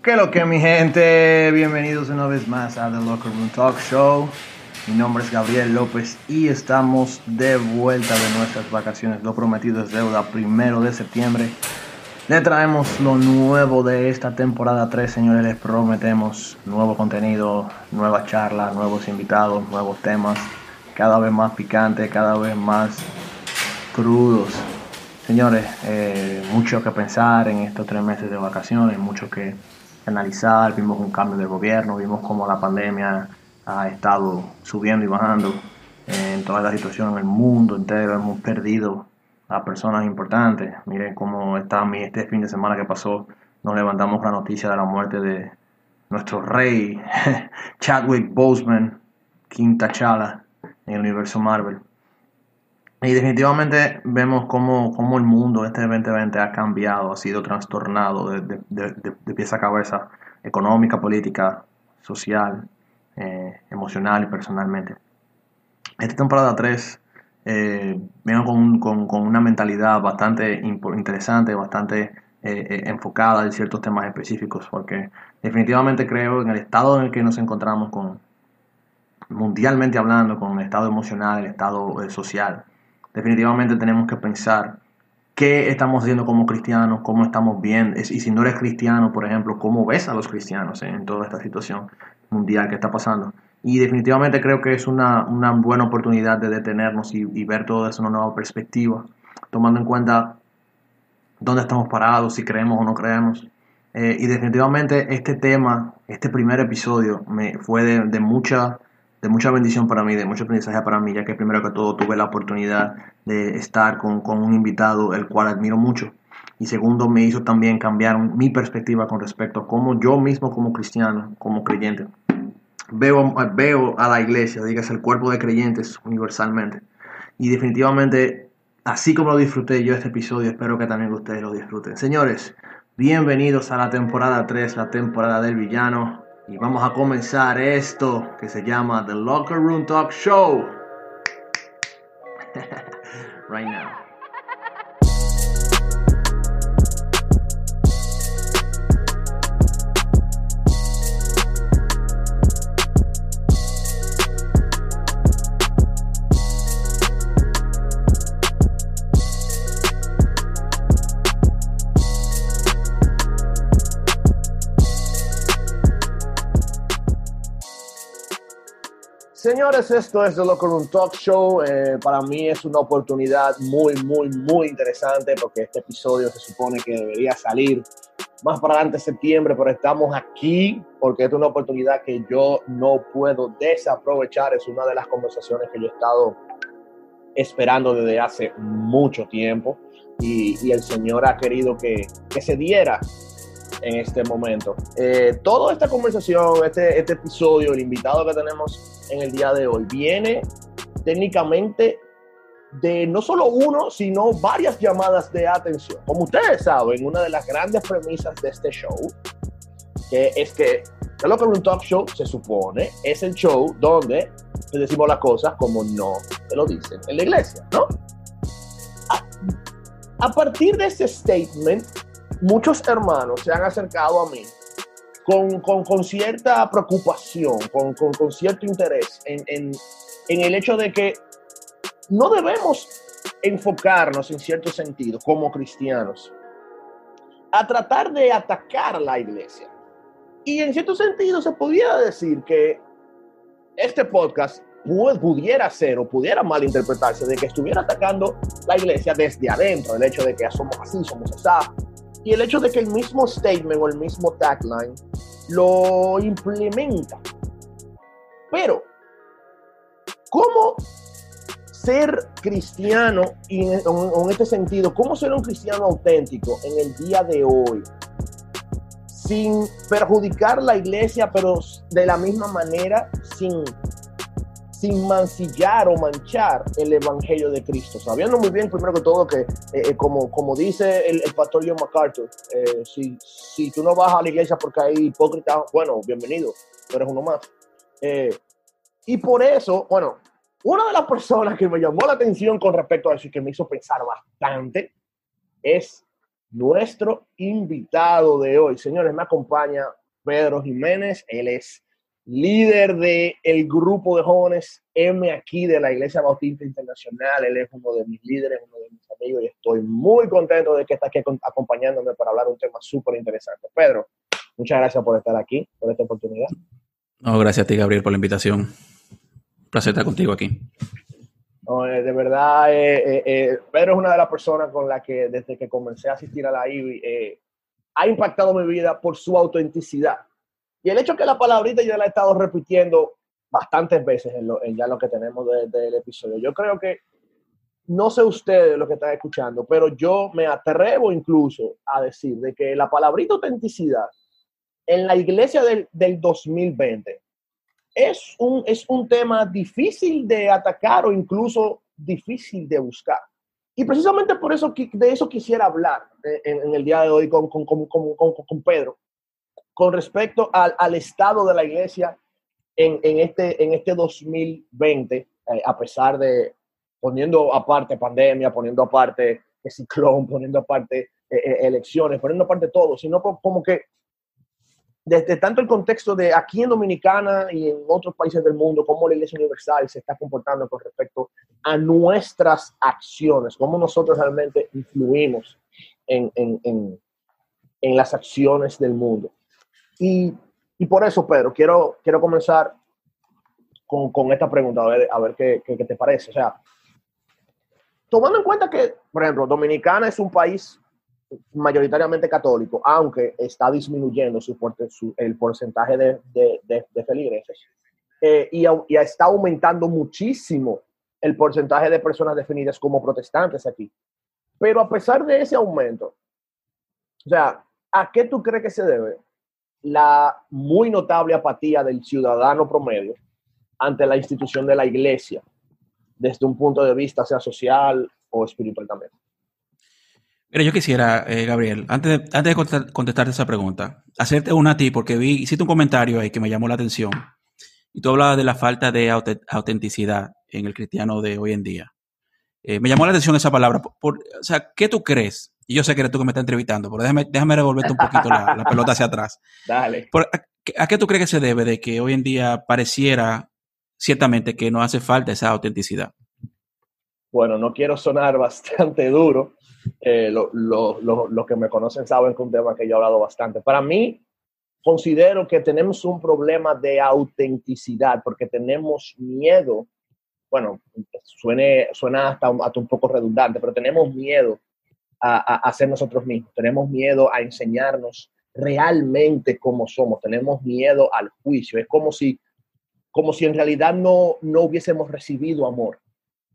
¿Qué lo que mi gente? Bienvenidos una vez más a The Locker Room Talk Show. Mi nombre es Gabriel López y estamos de vuelta de nuestras vacaciones. Lo prometido es deuda, primero de septiembre. Le traemos lo nuevo de esta temporada 3, señores. Les prometemos nuevo contenido, nuevas charlas, nuevos invitados, nuevos temas. Cada vez más picantes, cada vez más crudos. Señores, eh, mucho que pensar en estos tres meses de vacaciones, mucho que analizar, vimos un cambio de gobierno, vimos cómo la pandemia ha estado subiendo y bajando en toda la situación en el mundo entero, hemos perdido a personas importantes. Miren cómo está este fin de semana que pasó, nos levantamos la noticia de la muerte de nuestro rey, Chadwick Boseman, King T'Challa, en el universo Marvel. Y definitivamente vemos cómo, cómo, el mundo este 2020 ha cambiado, ha sido trastornado de, de, de, pieza a cabeza, económica, política, social, eh, emocional y personalmente. Esta temporada 3 eh, con, con, con, una mentalidad bastante interesante, bastante eh, eh, enfocada en ciertos temas específicos, porque definitivamente creo en el estado en el que nos encontramos con mundialmente hablando, con el estado emocional, el estado social definitivamente tenemos que pensar qué estamos haciendo como cristianos, cómo estamos bien, y si no eres cristiano, por ejemplo, cómo ves a los cristianos en toda esta situación mundial que está pasando. Y definitivamente creo que es una, buena oportunidad de detenernos y, ver todo en una nueva perspectiva, tomando en cuenta dónde estamos parados, si creemos o no creemos. Eh, y definitivamente este tema, este primer episodio, me fue de, de mucha de mucha bendición para mí, de mucho aprendizaje para mí, ya que primero que todo tuve la oportunidad de estar con, un invitado el cual admiro mucho. Y segundo, me hizo también cambiar mi perspectiva con respecto a cómo yo mismo como cristiano, como creyente, veo, veo a la iglesia, digas el cuerpo de creyentes universalmente. Y definitivamente, así como lo disfruté yo este episodio, espero que también ustedes lo disfruten. Señores, bienvenidos a la temporada 3, la temporada del villano. Y vamos a comenzar esto que se llama The Locker Room Talk Show. right now. Señores, esto es The Locker Room Talk Show. Eh, para mí es una oportunidad muy, muy, muy interesante porque este episodio se supone que debería salir más para adelante de septiembre, pero estamos aquí porque es una oportunidad que yo no puedo desaprovechar. Es una de las conversaciones que yo he estado esperando desde hace mucho tiempo y, el Señor ha querido que, que se diera en este momento. Eh, toda esta conversación, este, este episodio, el invitado que tenemos en el día de hoy, viene técnicamente de no solo uno, sino varias llamadas de atención. Como ustedes saben, una de las grandes premisas de este show, que es que lo que un talk show se supone es el show donde te decimos las cosas como no te lo dicen en la iglesia, ¿no? A, a partir de ese statement, muchos hermanos se han acercado a mí con, con, cierta preocupación, con, con cierto interés en, en, en el hecho de que no debemos enfocarnos en cierto sentido como cristianos a tratar de atacar la iglesia. Y en cierto sentido se pudiera decir que este podcast pudiera ser o pudiera malinterpretarse de que estuviera atacando la iglesia desde adentro, el hecho de que somos así, somos así, y el hecho de que el mismo statement o el mismo tagline lo implementa. Pero, ¿cómo ser cristiano en, en este sentido? ¿Cómo ser un cristiano auténtico en el día de hoy? Sin perjudicar la iglesia, pero de la misma manera, sin sin mancillar o manchar el Evangelio de Cristo, sabiendo muy bien, primero que todo, que eh, eh, como, como dice el, pastor John MacArthur, eh, si, si, tú no vas a la iglesia porque hay hipócritas, bueno, bienvenido, tú eres uno más. y por eso, bueno, una de las personas que me llamó la atención con respecto a eso y que me hizo pensar bastante es nuestro invitado de hoy. Señores, me acompaña Pedro Jiménez, él es líder del el grupo de jóvenes M aquí de la Iglesia Bautista Internacional. Él es uno de mis líderes, uno de mis amigos y estoy muy contento de que está aquí acompañándome para hablar un tema súper interesante. Pedro, muchas gracias por estar aquí, por esta oportunidad. No, gracias a ti, Gabriel, por la invitación. Un placer estar contigo aquí. Eh, de verdad, eh, eh, Pedro es una de las personas con las que desde que comencé a asistir a la IBI ha impactado mi vida por su autenticidad y el hecho que la palabrita yo la he estado repitiendo bastantes veces en, ya lo que tenemos del episodio. Yo creo que, no sé ustedes lo que están escuchando, pero yo me atrevo incluso a decir de que la palabrita autenticidad en la iglesia del, del 2020 es un, es un tema difícil de atacar o incluso difícil de buscar. Y precisamente por eso de eso quisiera hablar eh, en, el día de hoy con, con, con, con Pedro, con respecto al, al estado de la iglesia en, en, este, en este 2020, eh, a pesar de poniendo aparte pandemia, poniendo aparte el ciclón, poniendo aparte eh, eh, elecciones, poniendo aparte todo, sino como que desde tanto el contexto de aquí en Dominicana y en otros países del mundo, cómo la Iglesia Universal se está comportando con respecto a nuestras acciones, cómo nosotros realmente influimos en, en, en, en las acciones del mundo. Y, y por eso, Pedro, quiero, quiero comenzar con, con esta pregunta, a ver, a ver qué, qué, te parece. O sea, tomando en cuenta que, por ejemplo, Dominicana es un país mayoritariamente católico, aunque está disminuyendo su, su el porcentaje de, de, de, feligreses, eh, y, y, está aumentando muchísimo el porcentaje de personas definidas como protestantes aquí. Pero a pesar de ese aumento, o sea, ¿a qué tú crees que se debe? La muy notable apatía del ciudadano promedio ante la institución de la iglesia, desde un punto de vista sea social o espiritual también. Mira, yo quisiera, eh, Gabriel, antes de, antes de contestarte esa pregunta, hacerte una a ti, porque vi, hiciste un comentario ahí que me llamó la atención, y tú hablabas de la falta de autenticidad en el cristiano de hoy en día. Eh, me llamó la atención esa palabra. Por, o sea, ¿qué tú crees y yo sé que eres tú que me estás entrevistando, pero déjame, déjame revolverte un poquito la, pelota hacia atrás. Dale. a, qué tú crees que se debe de que hoy en día pareciera ciertamente que no hace falta esa autenticidad? Bueno, no quiero sonar bastante duro. Eh, los que me conocen saben que es un tema que yo he hablado bastante. Para mí, considero que tenemos un problema de autenticidad porque tenemos miedo. Bueno, suene, suena hasta, hasta un poco redundante, pero tenemos miedo a, ser nosotros mismos, tenemos miedo a enseñarnos realmente cómo somos, tenemos miedo al juicio, es como si, como si en realidad no, no hubiésemos recibido amor.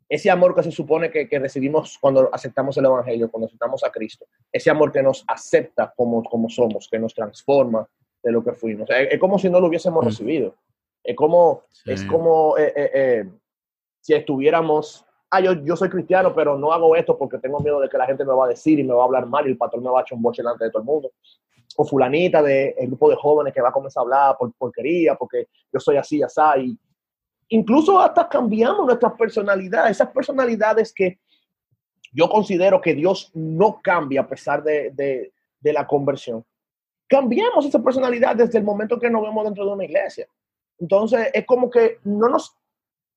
Ese amor que se supone que, que recibimos cuando aceptamos el Evangelio, cuando aceptamos a Cristo, ese amor que nos acepta como, como somos, que nos transforma de lo que fuimos. Es, como si no lo hubiésemos mm. recibido. Es como, es como eh, eh, eh, si estuviéramos ah, yo, yo soy cristiano, pero no hago esto porque tengo miedo de que la gente me va a decir y me va a hablar mal y el patrón me va a echar un boche delante de todo el mundo. O fulanita del grupo de jóvenes que va a comenzar a hablar por porquería porque yo soy así, así. Y incluso hasta cambiamos nuestras personalidades, esas personalidades que yo considero que Dios no cambia a pesar de, de, de la conversión. Cambiamos esa personalidad desde el momento que nos vemos dentro de una iglesia. Entonces es como que no nos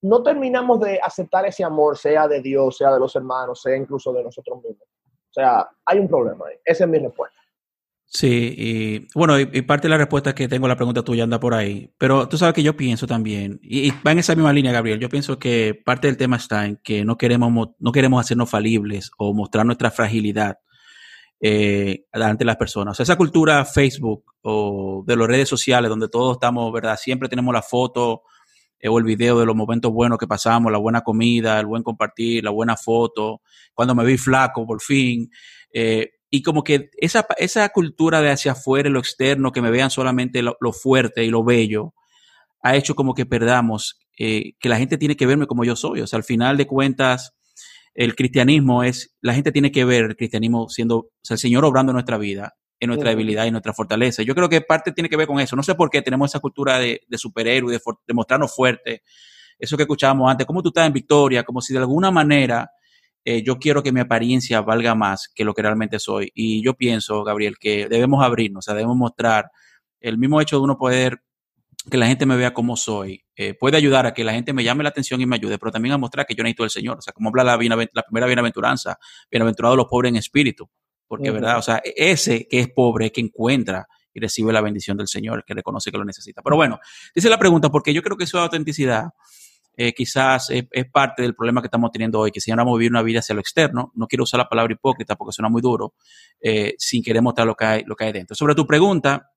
no terminamos de aceptar ese amor, sea de Dios, sea de los hermanos, sea incluso de nosotros mismos. O sea, hay un problema ahí. Esa es mi respuesta. Sí, y bueno, y, parte de la respuesta que tengo, la pregunta tuya anda por ahí, pero tú sabes que yo pienso también, y, va en esa misma línea, Gabriel, yo pienso que parte del tema está en que no queremos, no queremos hacernos falibles o mostrar nuestra fragilidad eh, de las personas. O sea, esa cultura Facebook o de las redes sociales donde todos estamos, ¿verdad? Siempre tenemos la foto o el video de los momentos buenos que pasamos, la buena comida, el buen compartir, la buena foto, cuando me vi flaco por fin. Eh, y como que esa, esa cultura de hacia afuera, lo externo, que me vean solamente lo, fuerte y lo bello, ha hecho como que perdamos, eh, que la gente tiene que verme como yo soy. O sea, al final de cuentas, el cristianismo es, la gente tiene que ver el cristianismo siendo, o sea, el Señor obrando en nuestra vida en nuestra debilidad y nuestra fortaleza. Yo creo que parte tiene que ver con eso. No sé por qué tenemos esa cultura de, de superhéroe, de, mostrarnos fuertes. Eso que escuchábamos antes, como tú estás en victoria, como si de alguna manera eh, yo quiero que mi apariencia valga más que lo que realmente soy. Y yo pienso, Gabriel, que debemos abrirnos, o sea, debemos mostrar el mismo hecho de uno poder que la gente me vea como soy, eh, puede ayudar a que la gente me llame la atención y me ayude, pero también a mostrar que yo necesito del Señor. O sea, como habla la, la primera bienaventuranza, bienaventurados los pobres en espíritu, porque, ¿verdad? O sea, ese que es pobre, que encuentra y recibe la bendición del Señor, que reconoce que lo necesita. Pero bueno, dice la pregunta, porque yo creo que eso de autenticidad eh, quizás es, parte del problema que estamos teniendo hoy, que si ahora vivir una vida hacia lo externo, no quiero usar la palabra hipócrita porque suena muy duro, eh, sin querer mostrar lo que, hay, lo que hay dentro. Sobre tu pregunta,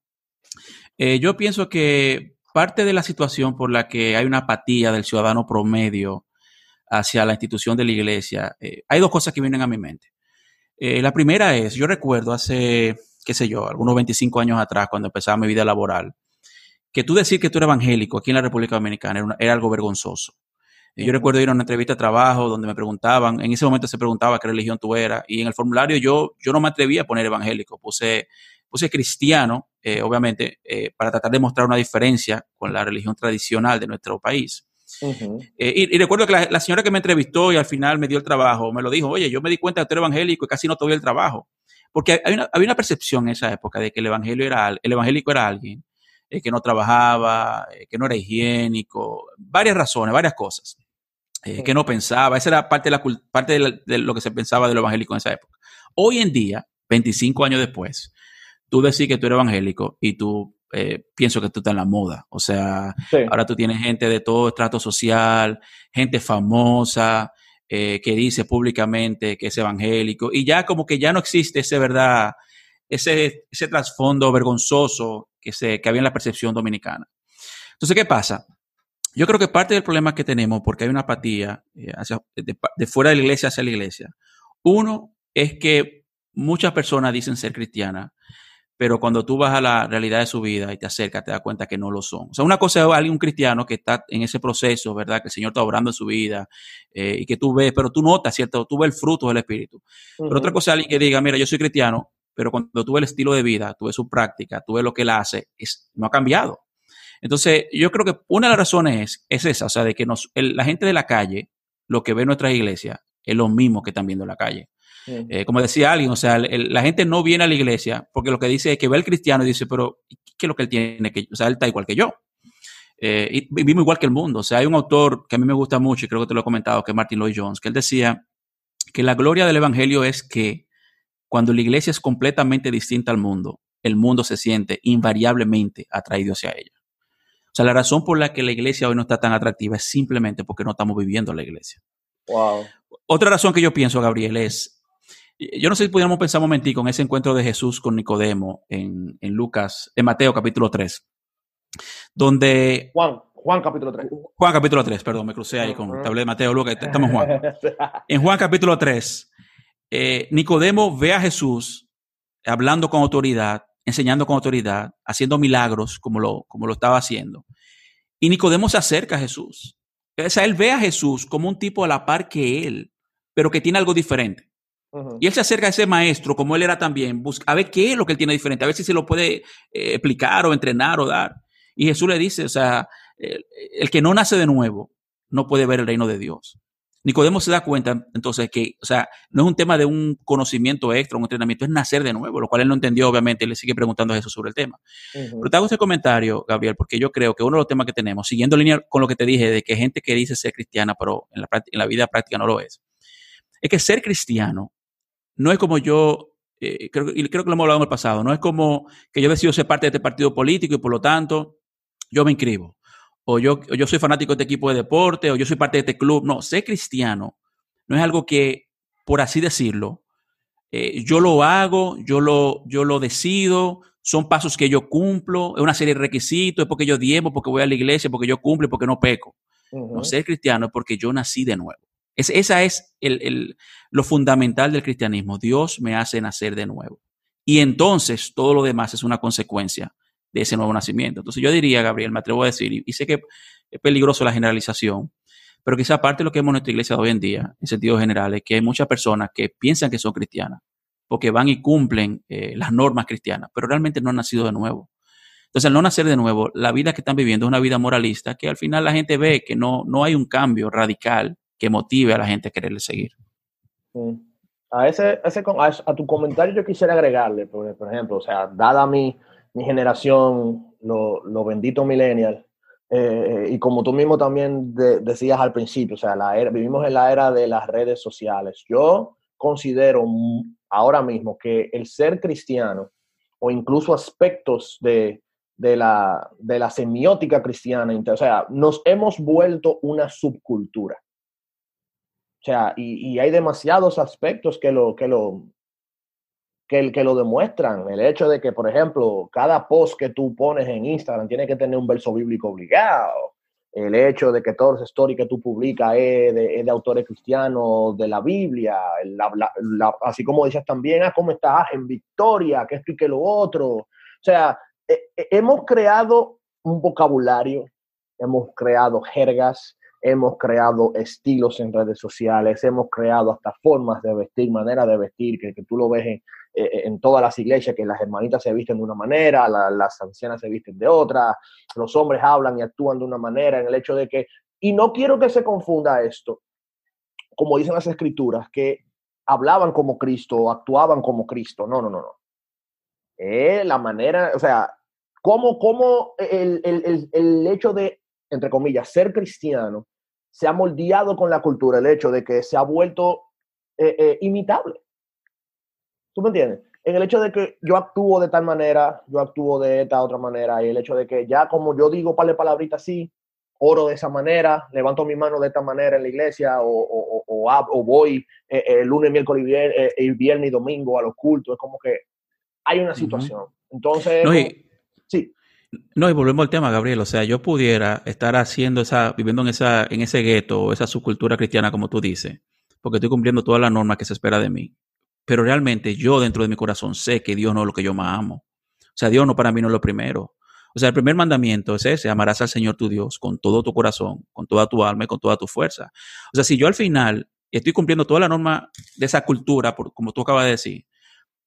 yo pienso que parte de la situación por la que hay una apatía del ciudadano promedio hacia la institución de la iglesia, eh, hay dos cosas que vienen a mi mente. Eh, la primera es, yo recuerdo hace, qué sé yo, algunos 25 años atrás, cuando empezaba mi vida laboral, que tú decir que tú eres evangélico aquí en la República Dominicana era, algo vergonzoso. Eh, yo recuerdo ir a una entrevista de trabajo donde me preguntaban, en ese momento se preguntaba qué religión tú eras, y en el formulario yo, yo no me atrevía a poner evangélico, puse puse cristiano, eh, obviamente, eh, para tratar de mostrar una diferencia con la religión tradicional de nuestro país. Eh, y, recuerdo que la, señora que me entrevistó y al final me dio el trabajo, me lo dijo, oye, yo me di cuenta de que tú eres evangélico y casi no te el trabajo. Porque hay una, había una percepción en esa época de que el, evangelio era, el evangélico era alguien que no trabajaba, que no era higiénico, varias razones, varias cosas. que no pensaba, esa era parte, de, la, parte de, lo que se pensaba de lo evangélico en esa época. Hoy en día, 25 años después, tú decís que tú eres evangélico y tú eh, pienso que tú estás en la moda. O sea, ahora tú tienes gente de todo estrato social, gente famosa, eh, que dice públicamente que es evangélico, y ya como que ya no existe ese verdad, ese, ese trasfondo vergonzoso que, se, que había en la percepción dominicana. Entonces, ¿qué pasa? Yo creo que parte del problema que tenemos, porque hay una apatía eh, de, de fuera de la iglesia hacia la iglesia, uno es que muchas personas dicen ser cristianas, pero cuando tú vas a la realidad de su vida y te acercas, te das cuenta que no lo son. O sea, una cosa es alguien, un cristiano que está en ese proceso, ¿verdad? Que el Señor está obrando en su vida eh, y que tú ves, pero tú notas, ¿cierto? Tú ves el fruto del Espíritu. Pero otra cosa es alguien que diga, mira, yo soy cristiano, pero cuando tú ves el estilo de vida, tú ves su práctica, tú ves lo que él hace, es, no ha cambiado. Entonces, yo creo que una de las razones es, esa, o sea, de que nos, la gente de la calle, lo que ve en nuestras iglesias, es lo mismo que están viendo en la calle. Eh, como decía alguien, o sea, la gente no viene a la iglesia porque lo que dice es que ve al cristiano y dice, pero ¿qué es lo que él tiene? Que, o sea, él está igual que yo. Eh, y vivimos igual que el mundo. O sea, hay un autor que a mí me gusta mucho y creo que te lo he comentado, que es Martin Lloyd Jones, que él decía que la gloria del evangelio es que cuando la iglesia es completamente distinta al mundo, el mundo se siente invariablemente atraído hacia ella. O sea, la razón por la que la iglesia hoy no está tan atractiva es simplemente porque no estamos viviendo la iglesia. Wow. Otra razón que yo pienso, Gabriel, es yo no sé si pudiéramos pensar un momentico en ese encuentro de Jesús con Nicodemo en, Lucas, en Mateo capítulo 3, donde... Juan, Juan capítulo 3. Juan capítulo 3, perdón, me crucé ahí con el de Mateo, Lucas, estamos en Juan. En Juan capítulo 3, eh, Nicodemo ve a Jesús hablando con autoridad, enseñando con autoridad, haciendo milagros como lo, como lo estaba haciendo. Y Nicodemo se acerca a Jesús. O sea, él ve a Jesús como un tipo a la par que él, pero que tiene algo diferente. Y él se acerca a ese maestro, como él era también, busca, a ver qué es lo que él tiene diferente, a ver si se lo puede eh, explicar o entrenar o dar. Y Jesús le dice, o sea, el, que no nace de nuevo no puede ver el reino de Dios. Nicodemo se da cuenta entonces que, o sea, no es un tema de un conocimiento extra, un entrenamiento, es nacer de nuevo, lo cual él no entendió, obviamente, y le sigue preguntando a Jesús sobre el tema. Pero te hago este comentario, Gabriel, porque yo creo que uno de los temas que tenemos, siguiendo línea con lo que te dije de que gente que dice ser cristiana, pero en la, en la vida práctica no lo es, es que ser cristiano no es como yo, eh, creo, y creo que lo hemos hablado en el pasado, no es como que yo decido ser parte de este partido político y por lo tanto yo me inscribo. O yo, yo soy fanático de este equipo de deporte, o yo soy parte de este club. No, ser cristiano no es algo que, por así decirlo, eh, yo lo hago, yo lo, yo lo decido, son pasos que yo cumplo, es una serie de requisitos, es porque yo diemo, porque voy a la iglesia, porque yo cumplo, porque no peco. No, ser cristiano es porque yo nací de nuevo. Es, esa es el, lo fundamental del cristianismo. Dios me hace nacer de nuevo. Y entonces todo lo demás es una consecuencia de ese nuevo nacimiento. Entonces yo diría, Gabriel, me atrevo a decir, y, sé que es peligroso la generalización, pero quizá parte de lo que vemos en nuestra iglesia hoy en día, en sentido general, es que hay muchas personas que piensan que son cristianas, porque van y cumplen eh, las normas cristianas, pero realmente no han nacido de nuevo. Entonces, al no nacer de nuevo, la vida que están viviendo es una vida moralista que al final la gente ve que no, no hay un cambio radical que motive a la gente a quererle seguir. A, ese, ese a, tu comentario yo quisiera agregarle, por, ejemplo, o sea, dada mi, mi generación, los lo benditos millennials, eh, y como tú mismo también decías al principio, o sea, la era, vivimos en la era de las redes sociales. Yo considero ahora mismo que el ser cristiano o incluso aspectos de, de, la, de la semiótica cristiana, o sea, nos hemos vuelto una subcultura. O sea, y, y hay demasiados aspectos que lo, que lo, que, que lo demuestran. El hecho de que, por ejemplo, cada post que tú pones en Instagram tiene que tener un verso bíblico obligado. El hecho de que todas las stories que tú publicas es de, autores cristianos de la Biblia, así como dices también, ah, ¿cómo estás? En victoria, que esto y lo otro. O sea, eh, eh, hemos creado un vocabulario, hemos creado jergas, hemos creado estilos en redes sociales, hemos creado hasta formas de vestir, manera de vestir, que, que tú lo ves en, eh, eh, en todas las iglesias que las hermanitas se visten de una manera, las ancianas se visten de otra, los hombres hablan y actúan de una manera, en el hecho de que, y no quiero que se confunda esto, como dicen las escrituras, que hablaban como Cristo, actuaban como Cristo, no, no, no, no. Eh, la manera, o sea, cómo, cómo el, el, el hecho de, entre comillas, ser cristiano se ha moldeado con la cultura, el hecho de que se ha vuelto imitable. ¿Tú me entiendes? En el hecho de que yo actúo de tal manera, yo actúo de esta otra manera, y el hecho de que ya como yo digo par de palabritas así, oro de esa manera, levanto mi mano de esta manera en la iglesia, o, o, o, o voy eh, eh, el lunes, miércoles eh, y viernes, y domingo a los cultos, es como que hay una situación. Entonces, no, y, sí. No, y volvemos al tema, Gabriel. O sea, yo pudiera estar haciendo esa, viviendo en esa, en ese gueto, esa subcultura cristiana, como tú dices, porque estoy cumpliendo todas las normas que se espera de mí pero realmente yo dentro de mi corazón sé que Dios no es lo que yo más amo. O sea, Dios no para mí no es lo primero. O sea, el primer mandamiento es ese, amarás al Señor tu Dios con todo tu corazón, con toda tu alma y con toda tu fuerza. O sea, si yo al final estoy cumpliendo toda la norma de esa cultura, por, como tú acabas de decir,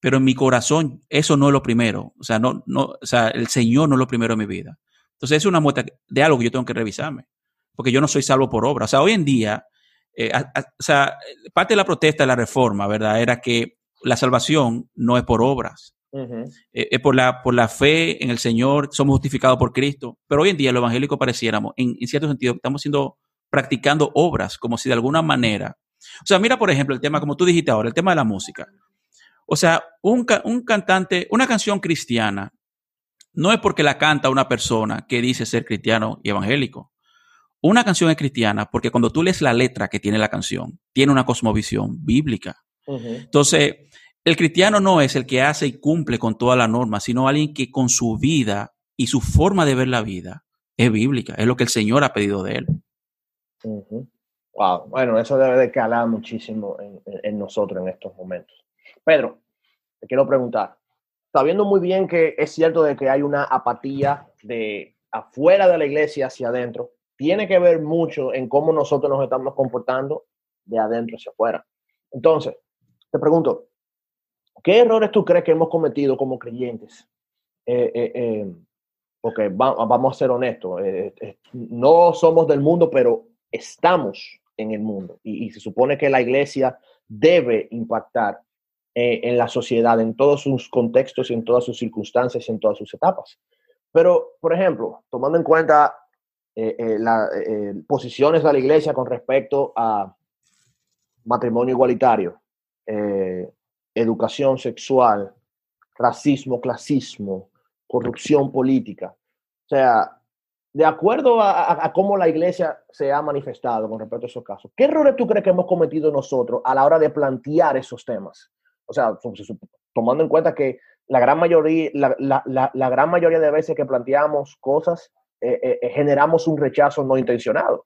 pero en mi corazón eso no es lo primero. O sea, no, no, o sea, el Señor no es lo primero en mi vida. Entonces es una muestra de algo que yo tengo que revisarme, porque yo no soy salvo por obra. O sea, hoy en día eh, o sea, parte de la protesta de la reforma, ¿verdad? Era que la salvación no es por obras, eh, es por la, por la fe en el Señor, somos justificados por Cristo. Pero hoy en día lo evangélico pareciéramos, en, cierto sentido, estamos siendo, practicando obras, como si de alguna manera. O sea, mira, por ejemplo, el tema, como tú dijiste ahora, el tema de la música. O sea, un, un cantante, una canción cristiana, no es porque la canta una persona que dice ser cristiano y evangélico. Una canción es cristiana porque cuando tú lees la letra que tiene la canción, tiene una cosmovisión bíblica. Entonces, el cristiano no es el que hace y cumple con toda la norma, sino alguien que con su vida y su forma de ver la vida es bíblica, es lo que el Señor ha pedido de él. Wow, bueno, eso debe de calar muchísimo en, nosotros en estos momentos. Pedro, te quiero preguntar, sabiendo muy bien que es cierto de que hay una apatía de afuera de la iglesia hacia adentro, tiene que ver mucho en cómo nosotros nos estamos comportando de adentro hacia afuera. Entonces, te pregunto, ¿qué errores tú crees que hemos cometido como creyentes? Eh, eh, eh, porque vamos a ser honestos, no somos del mundo, pero estamos en el mundo y, se supone que la iglesia debe impactar en la sociedad, en todos sus contextos, en todas sus circunstancias, en todas sus etapas. Pero, por ejemplo, tomando en cuenta eh, eh, las eh, posiciones de la iglesia con respecto a matrimonio igualitario, educación sexual, racismo, clasismo, corrupción política. O sea, de acuerdo a, cómo la iglesia se ha manifestado con respecto a esos casos, ¿qué errores tú crees que hemos cometido nosotros a la hora de plantear esos temas? O sea, tomando en cuenta que la gran mayoría, la gran mayoría de veces que planteamos cosas eh, eh, eh, generamos un rechazo no intencionado.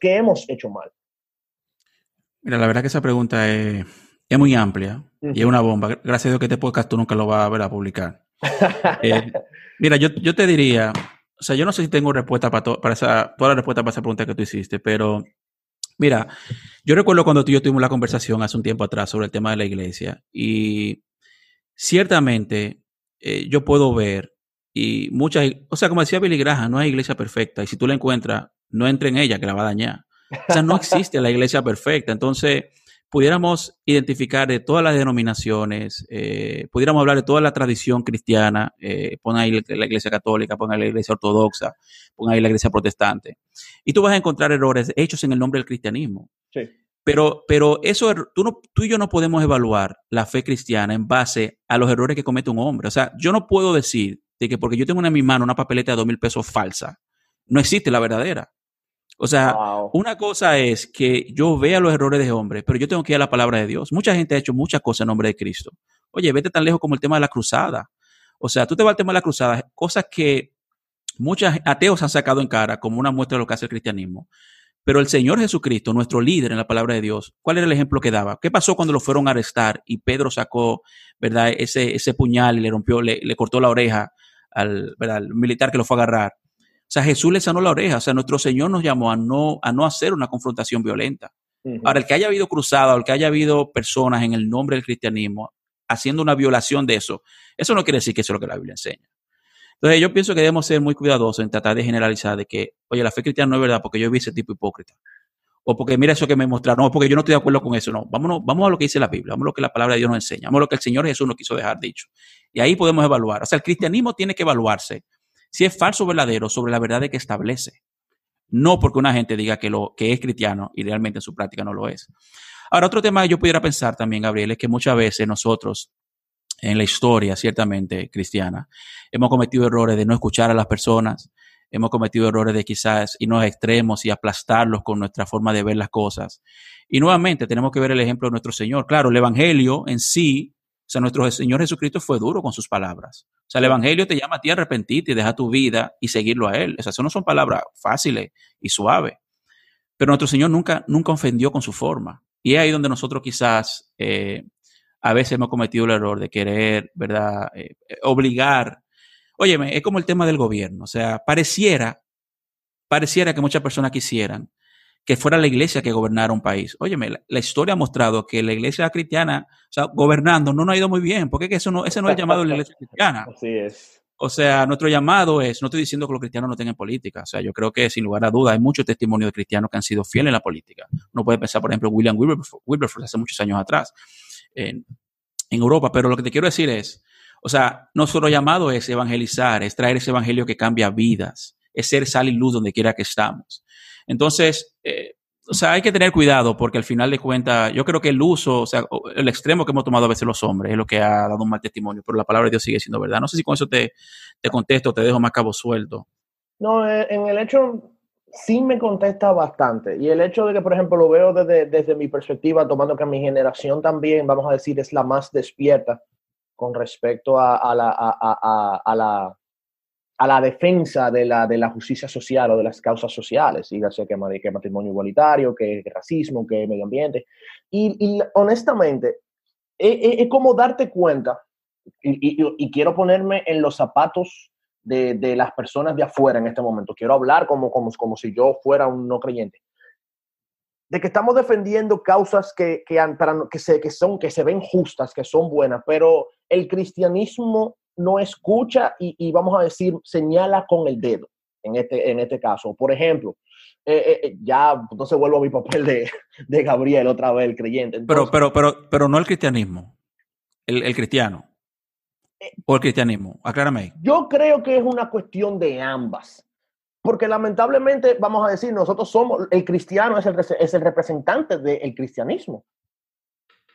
¿qué, hemos hecho mal? Mira, la verdad que esa pregunta es, muy amplia y es una bomba. Gracias a Dios que este podcast tú nunca lo vas a ver a publicar. mira, yo, yo, te diría, o sea, yo no sé si tengo respuesta para, para esa, toda la respuesta para esa pregunta que tú hiciste, pero mira, yo recuerdo cuando tú y yo tuvimos la conversación hace un tiempo atrás sobre el tema de la iglesia y ciertamente yo puedo ver y muchas, o sea, como decía Billy Graham, no hay iglesia perfecta. Y si tú la encuentras, no entre en ella, que la va a dañar. O sea, no existe la iglesia perfecta. Entonces, pudiéramos identificar de todas las denominaciones, eh, pudiéramos hablar de toda la tradición cristiana, eh, pon ahí la iglesia católica, pon ahí la iglesia ortodoxa, pon ahí la iglesia protestante, y tú vas a encontrar errores hechos en el nombre del cristianismo. Sí. Pero, pero eso, tú, no, tú y yo no podemos evaluar la fe cristiana en base a los errores que comete un hombre. O sea, yo no puedo decir de que porque yo tengo en mi mano una papeleta de dos mil pesos falsa, no existe la verdadera. O sea, una cosa es que yo vea los errores de hombre, pero yo tengo que ir a la palabra de Dios. Mucha gente ha hecho muchas cosas en nombre de Cristo. Oye, vete tan lejos como el tema de la cruzada. O sea, tú te vas al tema de la cruzada, cosas que muchos ateos han sacado en cara como una muestra de lo que hace el cristianismo. Pero el Señor Jesucristo, nuestro líder en la palabra de Dios, ¿cuál era el ejemplo que daba? ¿Qué pasó cuando lo fueron a arrestar y Pedro sacó, verdad, ese, ese puñal y le rompió, le, cortó la oreja al, al militar que lo fue a agarrar? O sea, Jesús le sanó la oreja. O sea, nuestro Señor nos llamó a no, a no hacer una confrontación violenta. Ahora, el que haya habido cruzada o el que haya habido personas en el nombre del cristianismo haciendo una violación de eso, eso no quiere decir que eso es lo que la Biblia enseña. Entonces, yo pienso que debemos ser muy cuidadosos en tratar de generalizar de que, oye, la fe cristiana no es verdad porque yo vi ese tipo hipócrita. O porque mira eso que me mostraron, no, porque yo no estoy de acuerdo con eso, no. Vámonos, vamos a lo que dice la Biblia, vamos a lo que la palabra de Dios nos enseña, vamos a lo que el Señor Jesús nos quiso dejar dicho. Y ahí podemos evaluar. O sea, el cristianismo tiene que evaluarse si es falso o verdadero sobre la verdad de que establece. No porque una gente diga que, lo, que es cristiano y realmente en su práctica no lo es. Ahora, otro tema que yo pudiera pensar también, Gabriel, es que muchas veces nosotros, en la historia ciertamente cristiana, hemos cometido errores de no escuchar a las personas, hemos cometido errores de quizás irnos a extremos y aplastarlos con nuestra forma de ver las cosas. Y nuevamente tenemos que ver el ejemplo de nuestro Señor. Claro, el Evangelio en sí o sea, nuestro Señor Jesucristo fue duro con sus palabras. O sea, el Evangelio te llama a ti a arrepentirte y dejar tu vida y seguirlo a Él. O sea, eso no son palabras fáciles y suaves. Pero nuestro Señor nunca, nunca ofendió con su forma. Y es ahí donde nosotros quizás eh, a veces hemos cometido el error de querer, ¿verdad?, eh, obligar. Óyeme, es como el tema del gobierno. O sea, pareciera, pareciera que muchas personas quisieran que fuera la iglesia que gobernara un país. Óyeme, la, historia ha mostrado que la iglesia cristiana, o sea, gobernando no nos ha ido muy bien, porque eso no, ese no es el llamado de la iglesia cristiana. Así es. O sea, nuestro llamado es, no estoy diciendo que los cristianos no tengan política, o sea, yo creo que sin lugar a duda hay muchos testimonios de cristianos que han sido fieles en la política. Uno puede pensar, por ejemplo, William Wilberforce, hace muchos años atrás en, en Europa, pero lo que te quiero decir es, o sea, nuestro llamado es evangelizar, es traer ese evangelio que cambia vidas, es ser sal y luz donde quiera que estamos. Entonces, eh, o sea, hay que tener cuidado porque al final de cuentas, yo creo que el uso, o sea, el extremo que hemos tomado a veces los hombres es lo que ha dado un mal testimonio, pero la palabra de Dios sigue siendo verdad. No sé si con eso te, te contesto, te dejo más cabo suelto. No, eh, en el hecho sí me contesta bastante. Y el hecho de que, por ejemplo, lo veo desde, desde mi perspectiva, tomando que mi generación también, vamos a decir, es la más despierta con respecto a, la, a la a la defensa de la, de la justicia social o de las causas sociales, dígase que, que matrimonio igualitario, que, racismo, que medio ambiente. Y, honestamente, es, como darte cuenta, y, quiero ponerme en los zapatos de, de, las personas de afuera en este momento, quiero hablar como, como, como si yo fuera un no creyente, de que estamos defendiendo causas que, que, que, se, que, son, que se ven justas, que son buenas, pero el cristianismo no escucha y, vamos a decir, señala con el dedo en este, en este caso. Por ejemplo, eh, eh, eh, ya entonces vuelvo a mi papel de, de Gabriel otra vez, el creyente. pero, pero, pero, pero no el cristianismo, el, el cristiano. ¿O el cristianismo? Aclárame. Yo creo que es una cuestión de ambas. Porque lamentablemente, vamos a decir, nosotros somos, el cristiano es el, es el representante del cristianismo.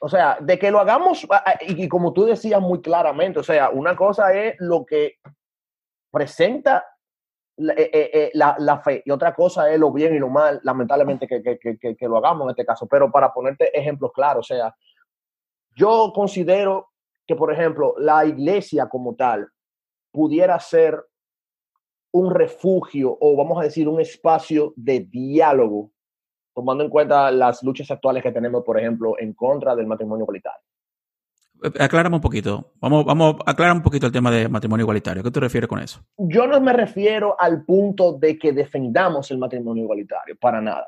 O sea, de que lo hagamos, ah, ah, y, como tú decías muy claramente, o sea, una cosa es lo que presenta la, eh, eh, eh, la, fe y otra cosa es lo bien y lo mal, lamentablemente, que, que, que, que, lo hagamos en este caso. Pero para ponerte ejemplos claros, o sea, yo considero que, por ejemplo, la iglesia como tal pudiera ser un refugio o vamos a decir un espacio de diálogo tomando en cuenta las luchas actuales que tenemos, por ejemplo, en contra del matrimonio igualitario. Eh, aclárame un poquito. Vamos, vamos a aclarar un poquito el tema del matrimonio igualitario. ¿Qué te refieres con eso? Yo no me refiero al punto de que defendamos el matrimonio igualitario, para nada.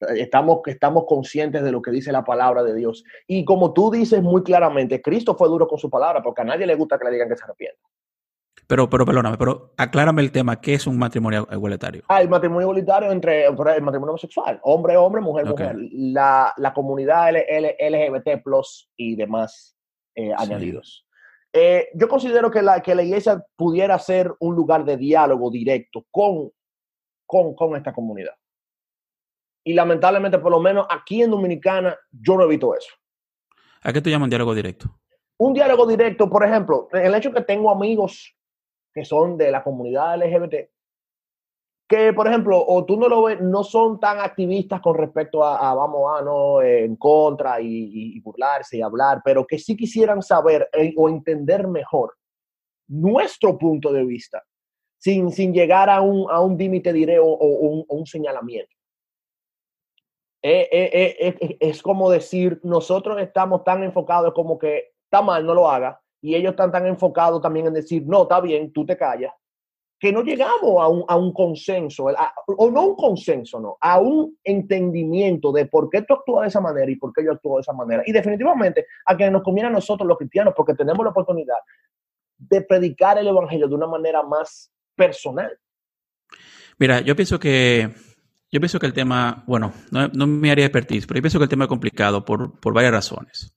Estamos, estamos conscientes de lo que dice la palabra de Dios. Y como tú dices muy claramente, Cristo fue duro con su palabra porque a nadie le gusta que le digan que se arrepienta. Pero, pero perdóname, pero aclárame el tema, ¿qué es un matrimonio igualitario? Ah, el matrimonio igualitario entre el matrimonio homosexual, hombre, hombre, mujer, mujer. La, la, comunidad LGBT plus y demás eh, añadidos. Eh, yo considero que la, que la iglesia pudiera ser un lugar de diálogo directo con, con, con esta comunidad. Y lamentablemente, por lo menos aquí en Dominicana, yo no he visto eso. ¿A qué tú llamas diálogo directo? Un diálogo directo, por ejemplo, el hecho que tengo amigos que son de la comunidad LGBT, que por ejemplo, o tú no lo ves, no son tan activistas con respecto a, vamos a no en contra y, burlarse y hablar, pero que sí quisieran saber eh, o entender mejor nuestro punto de vista, sin, sin llegar a un, a un límite diré o, un, un, señalamiento. Eh, eh, es como decir, nosotros estamos tan enfocados como que está mal, no lo haga, y ellos están tan enfocados también en decir, no, está bien, tú te callas, que no llegamos a un, a un consenso, o no un consenso, no, a un entendimiento de por qué tú actúas de esa manera y por qué yo actúo de esa manera. Y definitivamente a que nos conviene a nosotros los cristianos, porque tenemos la oportunidad de predicar el Evangelio de una manera más personal. Mira, yo pienso que yo pienso que el tema, bueno, no, no me haría expertise, pero yo pienso que el tema es complicado por, por varias razones.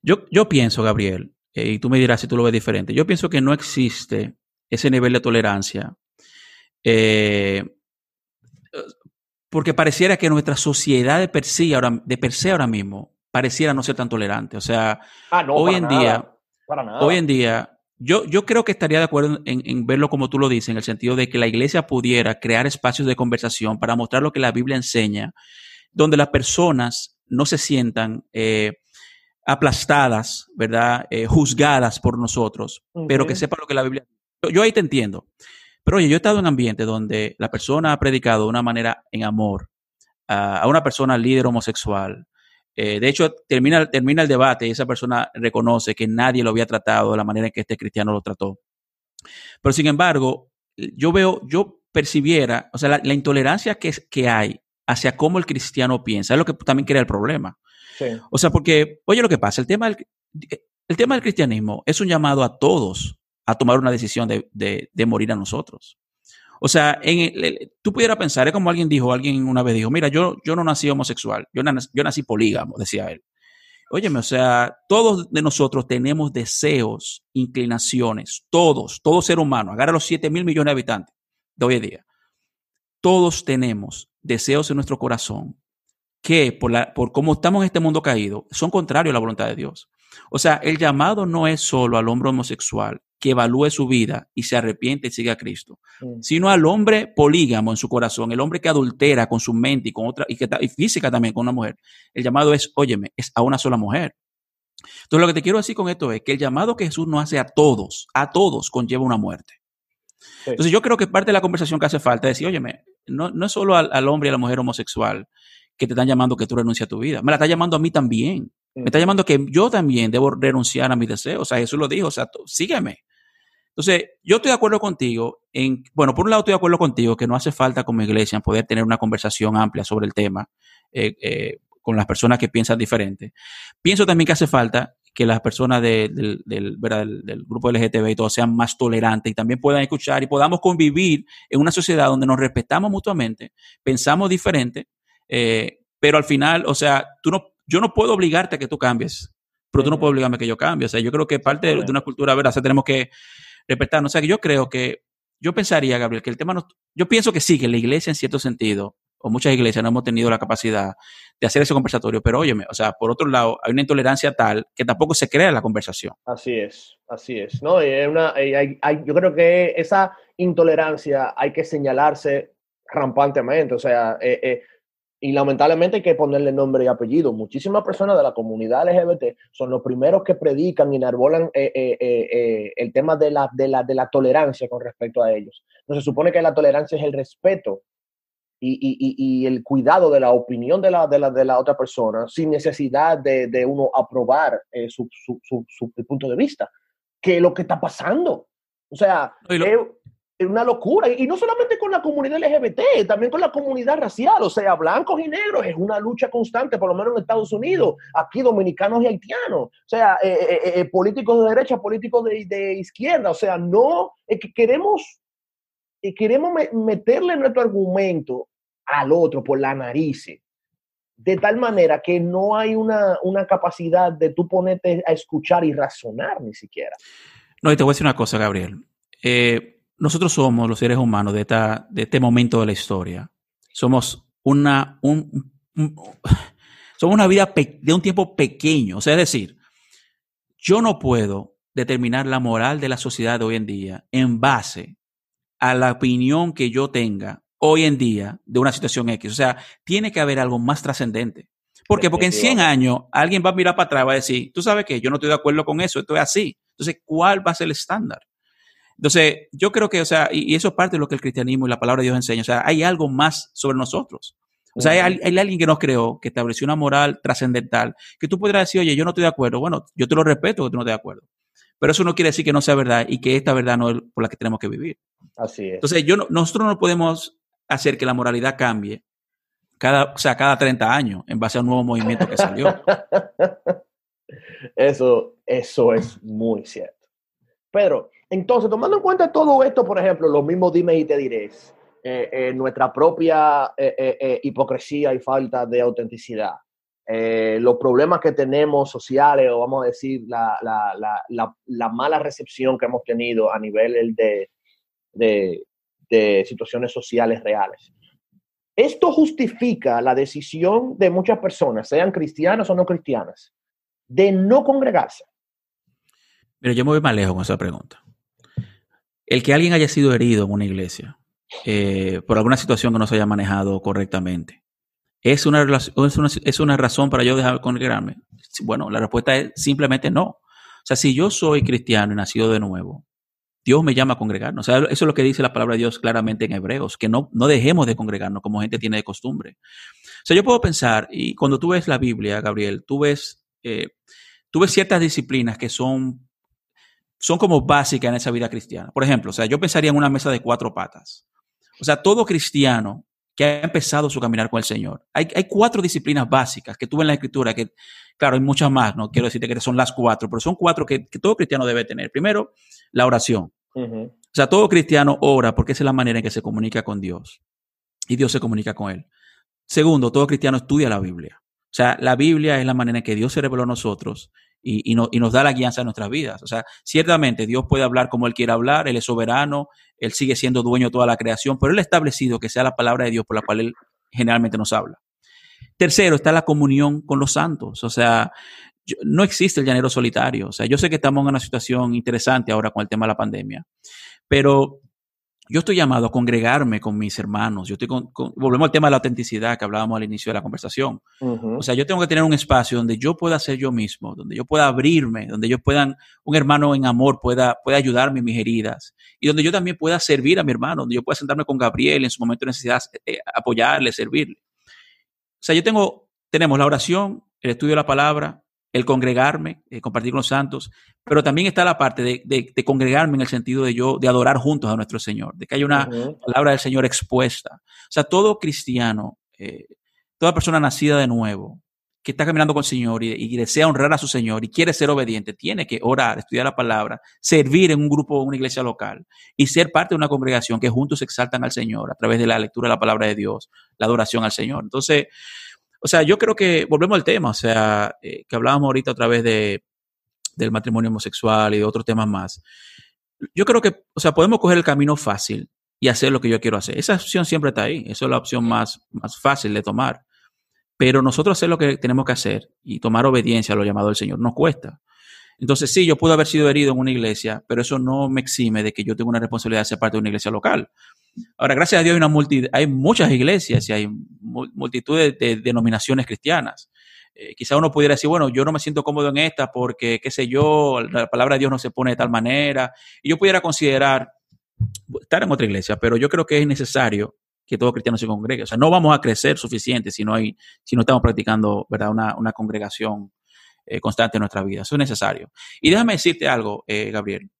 Yo, yo pienso, Gabriel, eh, y tú me dirás si tú lo ves diferente, yo pienso que no existe ese nivel de tolerancia eh, porque pareciera que nuestra sociedad de per, se ahora, de per se ahora mismo pareciera no ser tan tolerante. O sea, ah, hoy en día, hoy en día, yo, yo creo que estaría de acuerdo en, verlo como tú lo dices, en el sentido de que la iglesia pudiera crear espacios de conversación para mostrar lo que la Biblia enseña, donde las personas no se sientan eh, aplastadas, ¿verdad? Eh, juzgadas por nosotros, pero que sepan lo que la Biblia... Yo, yo ahí te entiendo. Pero oye, yo he estado en ambientes donde la persona ha predicado de una manera en amor a una persona líder homosexual. Eh, de hecho, termina, termina el debate y esa persona reconoce que nadie lo había tratado de la manera en que este cristiano lo trató. Pero sin embargo, yo veo, yo percibiera, o sea, la, intolerancia que, que hay hacia cómo el cristiano piensa es lo que también crea el problema. O sea, porque, oye, lo que pasa, el tema, del, el tema del cristianismo es un llamado a todos a tomar una decisión de, de, morir a nosotros. O sea, tú pudieras pensar, es como alguien dijo, alguien una vez dijo, mira, yo, yo no nací homosexual, yo, yo nací polígamo, decía él. Óyeme, o sea, todos de nosotros tenemos deseos, inclinaciones, todos, todo ser humano, agarra los 7 mil millones de habitantes de hoy en día. Todos tenemos deseos en nuestro corazón que por, la, por cómo estamos en este mundo caído, son contrarios a la voluntad de Dios. O sea, el llamado no es solo al hombre homosexual que evalúe su vida y se arrepiente y siga a Cristo, mm. sino al hombre polígamo en su corazón, el hombre que adultera con su mente y con otra, y, que, y física también con una mujer. El llamado es, óyeme, es a una sola mujer. Entonces, lo que te quiero decir con esto es que el llamado que Jesús no hace a todos, a todos conlleva una muerte. Entonces, yo creo que parte de la conversación que hace falta es decir, óyeme, no, no es solo al, al hombre y a la mujer homosexual, que te están llamando que tú renuncies a tu vida. Me la está llamando a mí también. Me está llamando que yo también debo renunciar a mis deseos. O sea, Jesús lo dijo, o sea, sígueme. Entonces, yo estoy de acuerdo contigo en, bueno, por un lado estoy de acuerdo contigo que no hace falta como iglesia poder tener una conversación amplia sobre el tema eh, eh, con las personas que piensan diferente. Pienso también que hace falta que las personas del, del, del, grupo LGTB y todo sean más tolerantes y también puedan escuchar y podamos convivir en una sociedad donde nos respetamos mutuamente, pensamos diferente eh, pero al final, o sea, tú no, yo no puedo obligarte a que tú cambies, pero tú no puedes obligarme a que yo cambie. O sea, yo creo que parte de, una cultura, ¿verdad? O sea, tenemos que respetarnos. O sea, que yo creo que, yo pensaría, Gabriel, que el tema no, yo pienso que sí, que la iglesia en cierto sentido, o muchas iglesias no hemos tenido la capacidad de hacer ese conversatorio, pero óyeme, o sea, por otro lado, hay una intolerancia tal que tampoco se crea la conversación. Así es, así es, ¿no? Y una, hay, yo creo que esa intolerancia hay que señalarse rampantemente, o sea, eh, eh, y lamentablemente hay que ponerle nombre y apellido. Muchísimas personas de la comunidad LGBT son los primeros que predican y enarbolan eh, eh, eh, el tema de la, de, la, de la tolerancia con respecto a ellos. No se supone que la tolerancia es el respeto y, y, y, el cuidado de la opinión de la, de la, de la otra persona sin necesidad de, de uno aprobar su, su, su, su, punto de vista. Que es lo que está pasando. O sea, una locura. Y no solamente con la comunidad LGBT, también con la comunidad racial, o sea, blancos y negros, es una lucha constante, por lo menos en Estados Unidos, aquí dominicanos y haitianos, o sea, eh, eh, eh, políticos de derecha, políticos de, izquierda, o sea, no, que queremos, queremos meterle nuestro argumento al otro por la nariz, de tal manera que no hay una, una capacidad de tú ponerte a escuchar y razonar ni siquiera. No, y te voy a decir una cosa, Gabriel. Nosotros somos los seres humanos de, esta, de este momento de la historia. Somos una, un, somos una vida de un tiempo pequeño. O sea, es decir, yo no puedo determinar la moral de la sociedad de hoy en día en base a la opinión que yo tenga hoy en día de una situación X. O sea, tiene que haber algo más trascendente. ¿Por qué? Porque en 100 años alguien va a mirar para atrás y va a decir, tú sabes que yo no estoy de acuerdo con eso, esto es así. Entonces, ¿cuál va a ser el estándar? Entonces, yo creo que, o sea, y, eso es parte de lo que el cristianismo y la palabra de Dios enseña. O sea, hay algo más sobre nosotros. O sea, hay, alguien que nos creó, que estableció una moral trascendental, que tú podrás decir, oye, yo no estoy de acuerdo. Bueno, yo te lo respeto que tú no estés de acuerdo. Pero eso no quiere decir que no sea verdad y que esta verdad no es por la que tenemos que vivir. Así es. Entonces, yo nosotros no podemos hacer que la moralidad cambie cada, o sea, cada 30 años en base a un nuevo movimiento que salió. eso, eso es muy cierto. Pero, entonces, tomando en cuenta todo esto, por ejemplo, lo mismo dime y te diré, eh, eh, nuestra propia eh, hipocresía y falta de autenticidad, los problemas que tenemos sociales, o vamos a decir, la, mala recepción que hemos tenido a nivel de, de situaciones sociales reales. Esto justifica la decisión de muchas personas, sean cristianas o no cristianas, de no congregarse. Pero yo me voy más lejos con esa pregunta el que alguien haya sido herido en una iglesia eh, por alguna situación que no se haya manejado correctamente, ¿es una, es una, razón para yo dejar de congregarme? Bueno, la respuesta es simplemente no. O sea, si yo soy cristiano y nacido de nuevo, Dios me llama a congregarnos. O sea, eso es lo que dice la palabra de Dios claramente en Hebreos, que no, no dejemos de congregarnos como gente tiene de costumbre. O sea, yo puedo pensar, y cuando tú ves la Biblia, Gabriel, tú ves, eh, tú ves ciertas disciplinas que son son como básicas en esa vida cristiana. Por ejemplo, o sea, yo pensaría en una mesa de cuatro patas. O sea, todo cristiano que ha empezado su caminar con el Señor. Hay, hay cuatro disciplinas básicas que tuve en la escritura, que claro, hay muchas más, no quiero decirte que son las cuatro, pero son cuatro que, todo cristiano debe tener. Primero, la oración. O sea, todo cristiano ora porque esa es la manera en que se comunica con Dios y Dios se comunica con él. Segundo, todo cristiano estudia la Biblia. O sea, la Biblia es la manera en que Dios se reveló a nosotros y, nos da la guianza en nuestras vidas. O sea, ciertamente Dios puede hablar como Él quiera hablar, Él es soberano, Él sigue siendo dueño de toda la creación, pero Él ha establecido que sea la palabra de Dios por la cual Él generalmente nos habla. Tercero, está la comunión con los santos. O sea, no existe el llanero solitario. O sea, yo sé que estamos en una situación interesante ahora con el tema de la pandemia, pero yo estoy llamado a congregarme con mis hermanos. Yo estoy volvemos al tema de la autenticidad que hablábamos al inicio de la conversación. O sea, yo tengo que tener un espacio donde yo pueda ser yo mismo, donde yo pueda abrirme, donde yo pueda, un hermano en amor pueda, pueda ayudarme en mis heridas y donde yo también pueda servir a mi hermano, donde yo pueda sentarme con Gabriel en su momento de necesidad, eh, apoyarle, servirle. O sea, yo tengo, tenemos la oración, el estudio de la palabra, el congregarme, eh, compartir con los santos, pero también está la parte de, congregarme en el sentido de yo, de adorar juntos a nuestro Señor, de que haya una palabra del Señor expuesta. O sea, todo cristiano, eh, toda persona nacida de nuevo, que está caminando con el Señor y, desea honrar a su Señor y quiere ser obediente, tiene que orar, estudiar la palabra, servir en un grupo, una iglesia local y ser parte de una congregación que juntos exaltan al Señor a través de la lectura de la palabra de Dios, la adoración al Señor. Entonces, o sea, yo creo que volvemos al tema, o sea, eh, que hablábamos ahorita a través de, del matrimonio homosexual y de otros temas más. Yo creo que, o sea, podemos coger el camino fácil y hacer lo que yo quiero hacer. Esa opción siempre está ahí, esa es la opción más, más fácil de tomar. Pero nosotros hacer lo que tenemos que hacer y tomar obediencia a lo llamado del Señor nos cuesta. Entonces, sí, yo puedo haber sido herido en una iglesia, pero eso no me exime de que yo tengo una responsabilidad de ser parte de una iglesia local. Ahora, gracias a Dios hay, una hay muchas iglesias y hay multitud de, denominaciones cristianas. Eh, quizá uno pudiera decir, bueno, yo no me siento cómodo en esta porque, qué sé yo, la palabra de Dios no se pone de tal manera. Y yo pudiera considerar estar en otra iglesia, pero yo creo que es necesario que todo cristiano se congregue. O sea, no vamos a crecer suficiente si no, hay, si no estamos practicando ¿verdad? Una, una congregación eh, constante en nuestra vida. Eso es necesario. Y déjame decirte algo, eh, Gabriel.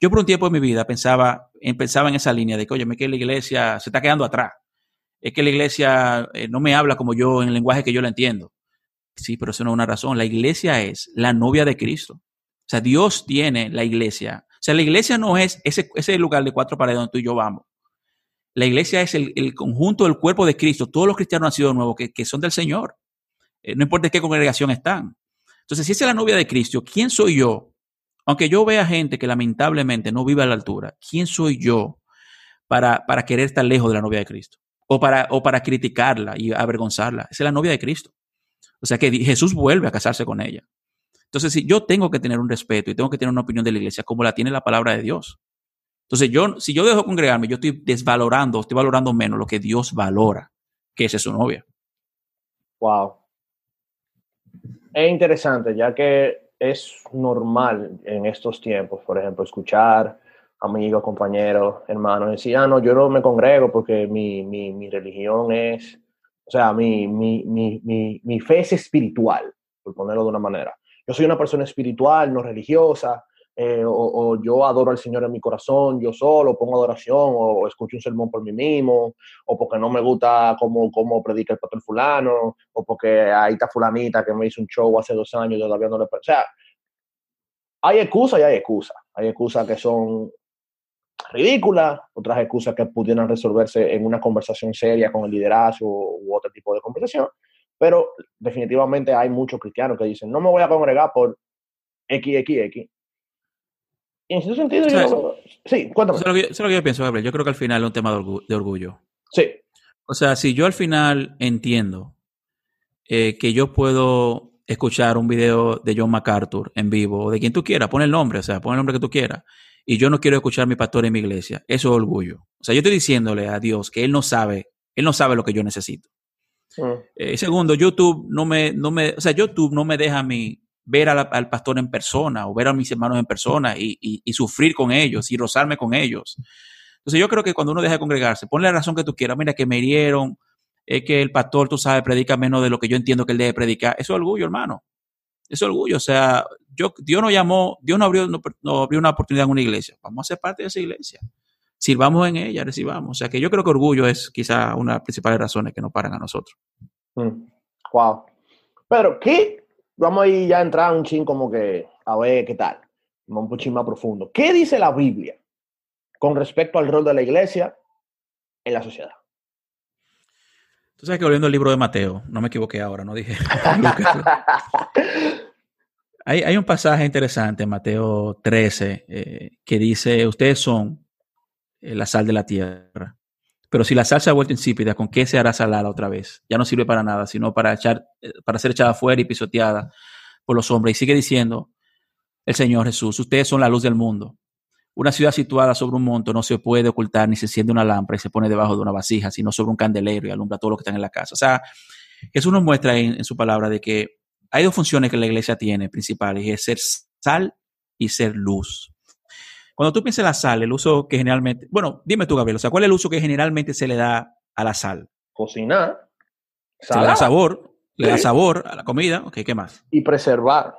Yo por un tiempo de mi vida pensaba, pensaba en esa línea de que, oye, me que la iglesia se está quedando atrás. Es que la iglesia eh, no me habla como yo, en el lenguaje que yo la entiendo. Sí, pero eso no es una razón. La iglesia es la novia de Cristo. O sea, Dios tiene la iglesia. O sea, la iglesia no es ese, ese lugar de cuatro paredes donde tú y yo vamos. La iglesia es el, conjunto del cuerpo de Cristo. Todos los cristianos han sido nuevos, que, son del Señor. No importa qué congregación están. Entonces, si esa es la novia de Cristo, ¿quién soy yo? Aunque yo vea gente que lamentablemente no vive a la altura, ¿quién soy yo para, para querer estar lejos de la novia de Cristo? O para, o para criticarla y avergonzarla. Esa es la novia de Cristo. O sea que Jesús vuelve a casarse con ella. Entonces, si yo tengo que tener un respeto y tengo que tener una opinión de la iglesia como la tiene la palabra de Dios. Entonces, yo, si yo dejo congregarme, yo estoy desvalorando, estoy valorando menos lo que Dios valora, que es su novia. Wow. Es interesante, ya que es normal en estos tiempos, por ejemplo, escuchar amigos, compañeros, hermanos, decir, ah, no, yo no me congrego porque mi, mi, mi religión es, o sea, mi, mi, fe es espiritual, por ponerlo de una manera. Yo soy una persona espiritual, no religiosa, eh, o, yo adoro al Señor en mi corazón, yo solo pongo adoración, o, escucho un sermón por mí mismo, o porque no me gusta cómo, cómo predica el pastor fulano, o porque ahí está fulanita que me hizo un show hace dos años todavía no le... O sea, hay excusas y hay excusas. Hay excusas que son ridículas, otras excusas que pudieran resolverse en una conversación seria con el liderazgo u otro tipo de conversación, pero definitivamente hay muchos cristianos que dicen, no me voy a congregar por XXX, en ese sentido, yo, sí, cuéntame. Eso es, lo que, yo pienso, Gabriel. Yo creo que al final es un tema de, orgullo. Sí. O sea, si yo al final entiendo eh, que yo puedo escuchar un video de John MacArthur en vivo, o de quien tú quieras, pon el nombre, o sea, pon el nombre que tú quieras, y yo no quiero escuchar a mi pastor en mi iglesia, eso es orgullo. O sea, yo estoy diciéndole a Dios que Él no sabe, Él no sabe lo que yo necesito. Mm. Eh, segundo, YouTube no me, no me, o sea, YouTube no me deja a mí ver al pastor en persona o ver a mis hermanos en persona y, sufrir con ellos y rozarme con ellos. Entonces yo creo que cuando uno deja de congregarse, ponle la razón que tú quieras, mira que me hirieron, es que el pastor, tú sabes, predica menos de lo que yo entiendo que él debe predicar. Eso es orgullo, hermano. Eso es orgullo. O sea, yo, Dios nos llamó, Dios nos abrió, abrió una oportunidad en una iglesia. Vamos a ser parte de esa iglesia. Sirvamos en ella, recibamos. O sea que yo creo que orgullo es quizá una de las principales razones que nos paran a nosotros. Mm. Wow. Pero, ¿qué, vamos a ir ya a entrar un ching como que a ver qué tal, un poquito más profundo. ¿Qué dice la Biblia con respecto al rol de la iglesia en la sociedad? Tú sabes que volviendo al libro de Mateo, no me equivoqué ahora, no dije. hay, hay, un pasaje interesante en Mateo 13 eh, que dice, ustedes son eh, la sal de la tierra. Pero si la sal se ha vuelto insípida, ¿con qué se hará salada otra vez? Ya no sirve para nada, sino para, echar, eh, para ser echada afuera y pisoteada por los hombres. Y sigue diciendo el Señor Jesús, ustedes son la luz del mundo. Una ciudad situada sobre un monte no se puede ocultar ni se enciende una lámpara y se pone debajo de una vasija, sino sobre un candelero y alumbra todo lo que está en la casa. O sea, Jesús nos muestra en, en su palabra de que hay dos funciones que la iglesia tiene principales, y es ser sal y ser luz. Cuando tú piensas en la sal, el uso que generalmente, bueno, dime tú, Gabriel, o sea, ¿cuál es el uso que generalmente se le da a la sal? Cocinar. Se le da sabor, le da sabor a la comida, ok, ¿qué más? Y preservar.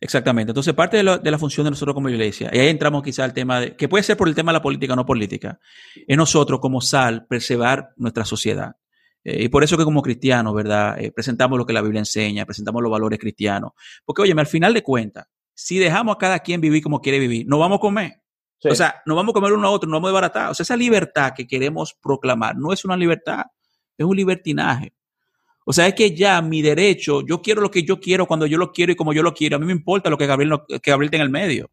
Exactamente. Entonces, parte de, la función de nosotros como iglesia, y ahí entramos quizá al tema de, que puede ser por el tema de la política, no política, es nosotros como sal preservar nuestra sociedad. Eh, y por eso que como cristianos, ¿verdad? Eh, presentamos lo que la Biblia enseña, presentamos los valores cristianos. Porque, oye, al final de cuentas, si dejamos a cada quien vivir como quiere vivir, no vamos a comer. O sea, no vamos a comer uno a otro, no vamos a desbaratar. O sea, esa libertad que queremos proclamar no es una libertad, es un libertinaje. O sea, es que ya mi derecho, yo quiero lo que yo quiero cuando yo lo quiero y como yo lo quiero. A mí me importa lo que Gabriel, que Gabriel tenga en el medio.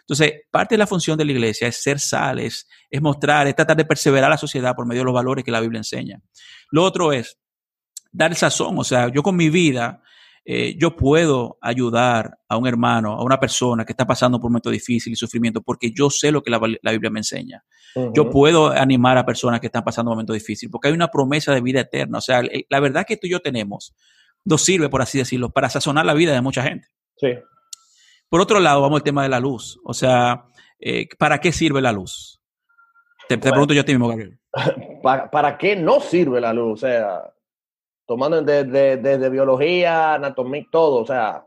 Entonces, parte de la función de la iglesia es ser sales, es mostrar, es tratar de perseverar a la sociedad por medio de los valores que la Biblia enseña. Lo otro es dar el sazón. O sea, yo con mi vida eh, yo puedo ayudar a un hermano, a una persona que está pasando por un momento difícil y sufrimiento, porque yo sé lo que la, Biblia me enseña. Yo puedo animar a personas que están pasando un momento difícil, porque hay una promesa de vida eterna. O sea, la verdad que tú y yo tenemos nos sirve, por así decirlo, para sazonar la vida de mucha gente. Sí. Por otro lado, vamos al tema de la luz. O sea, eh, ¿para qué sirve la luz? Te, pregunto yo a ti mismo, Gabriel. ¿Para, ¿Para qué no sirve la luz? O sea, tomando desde de, biología, anatomía, todo, o sea,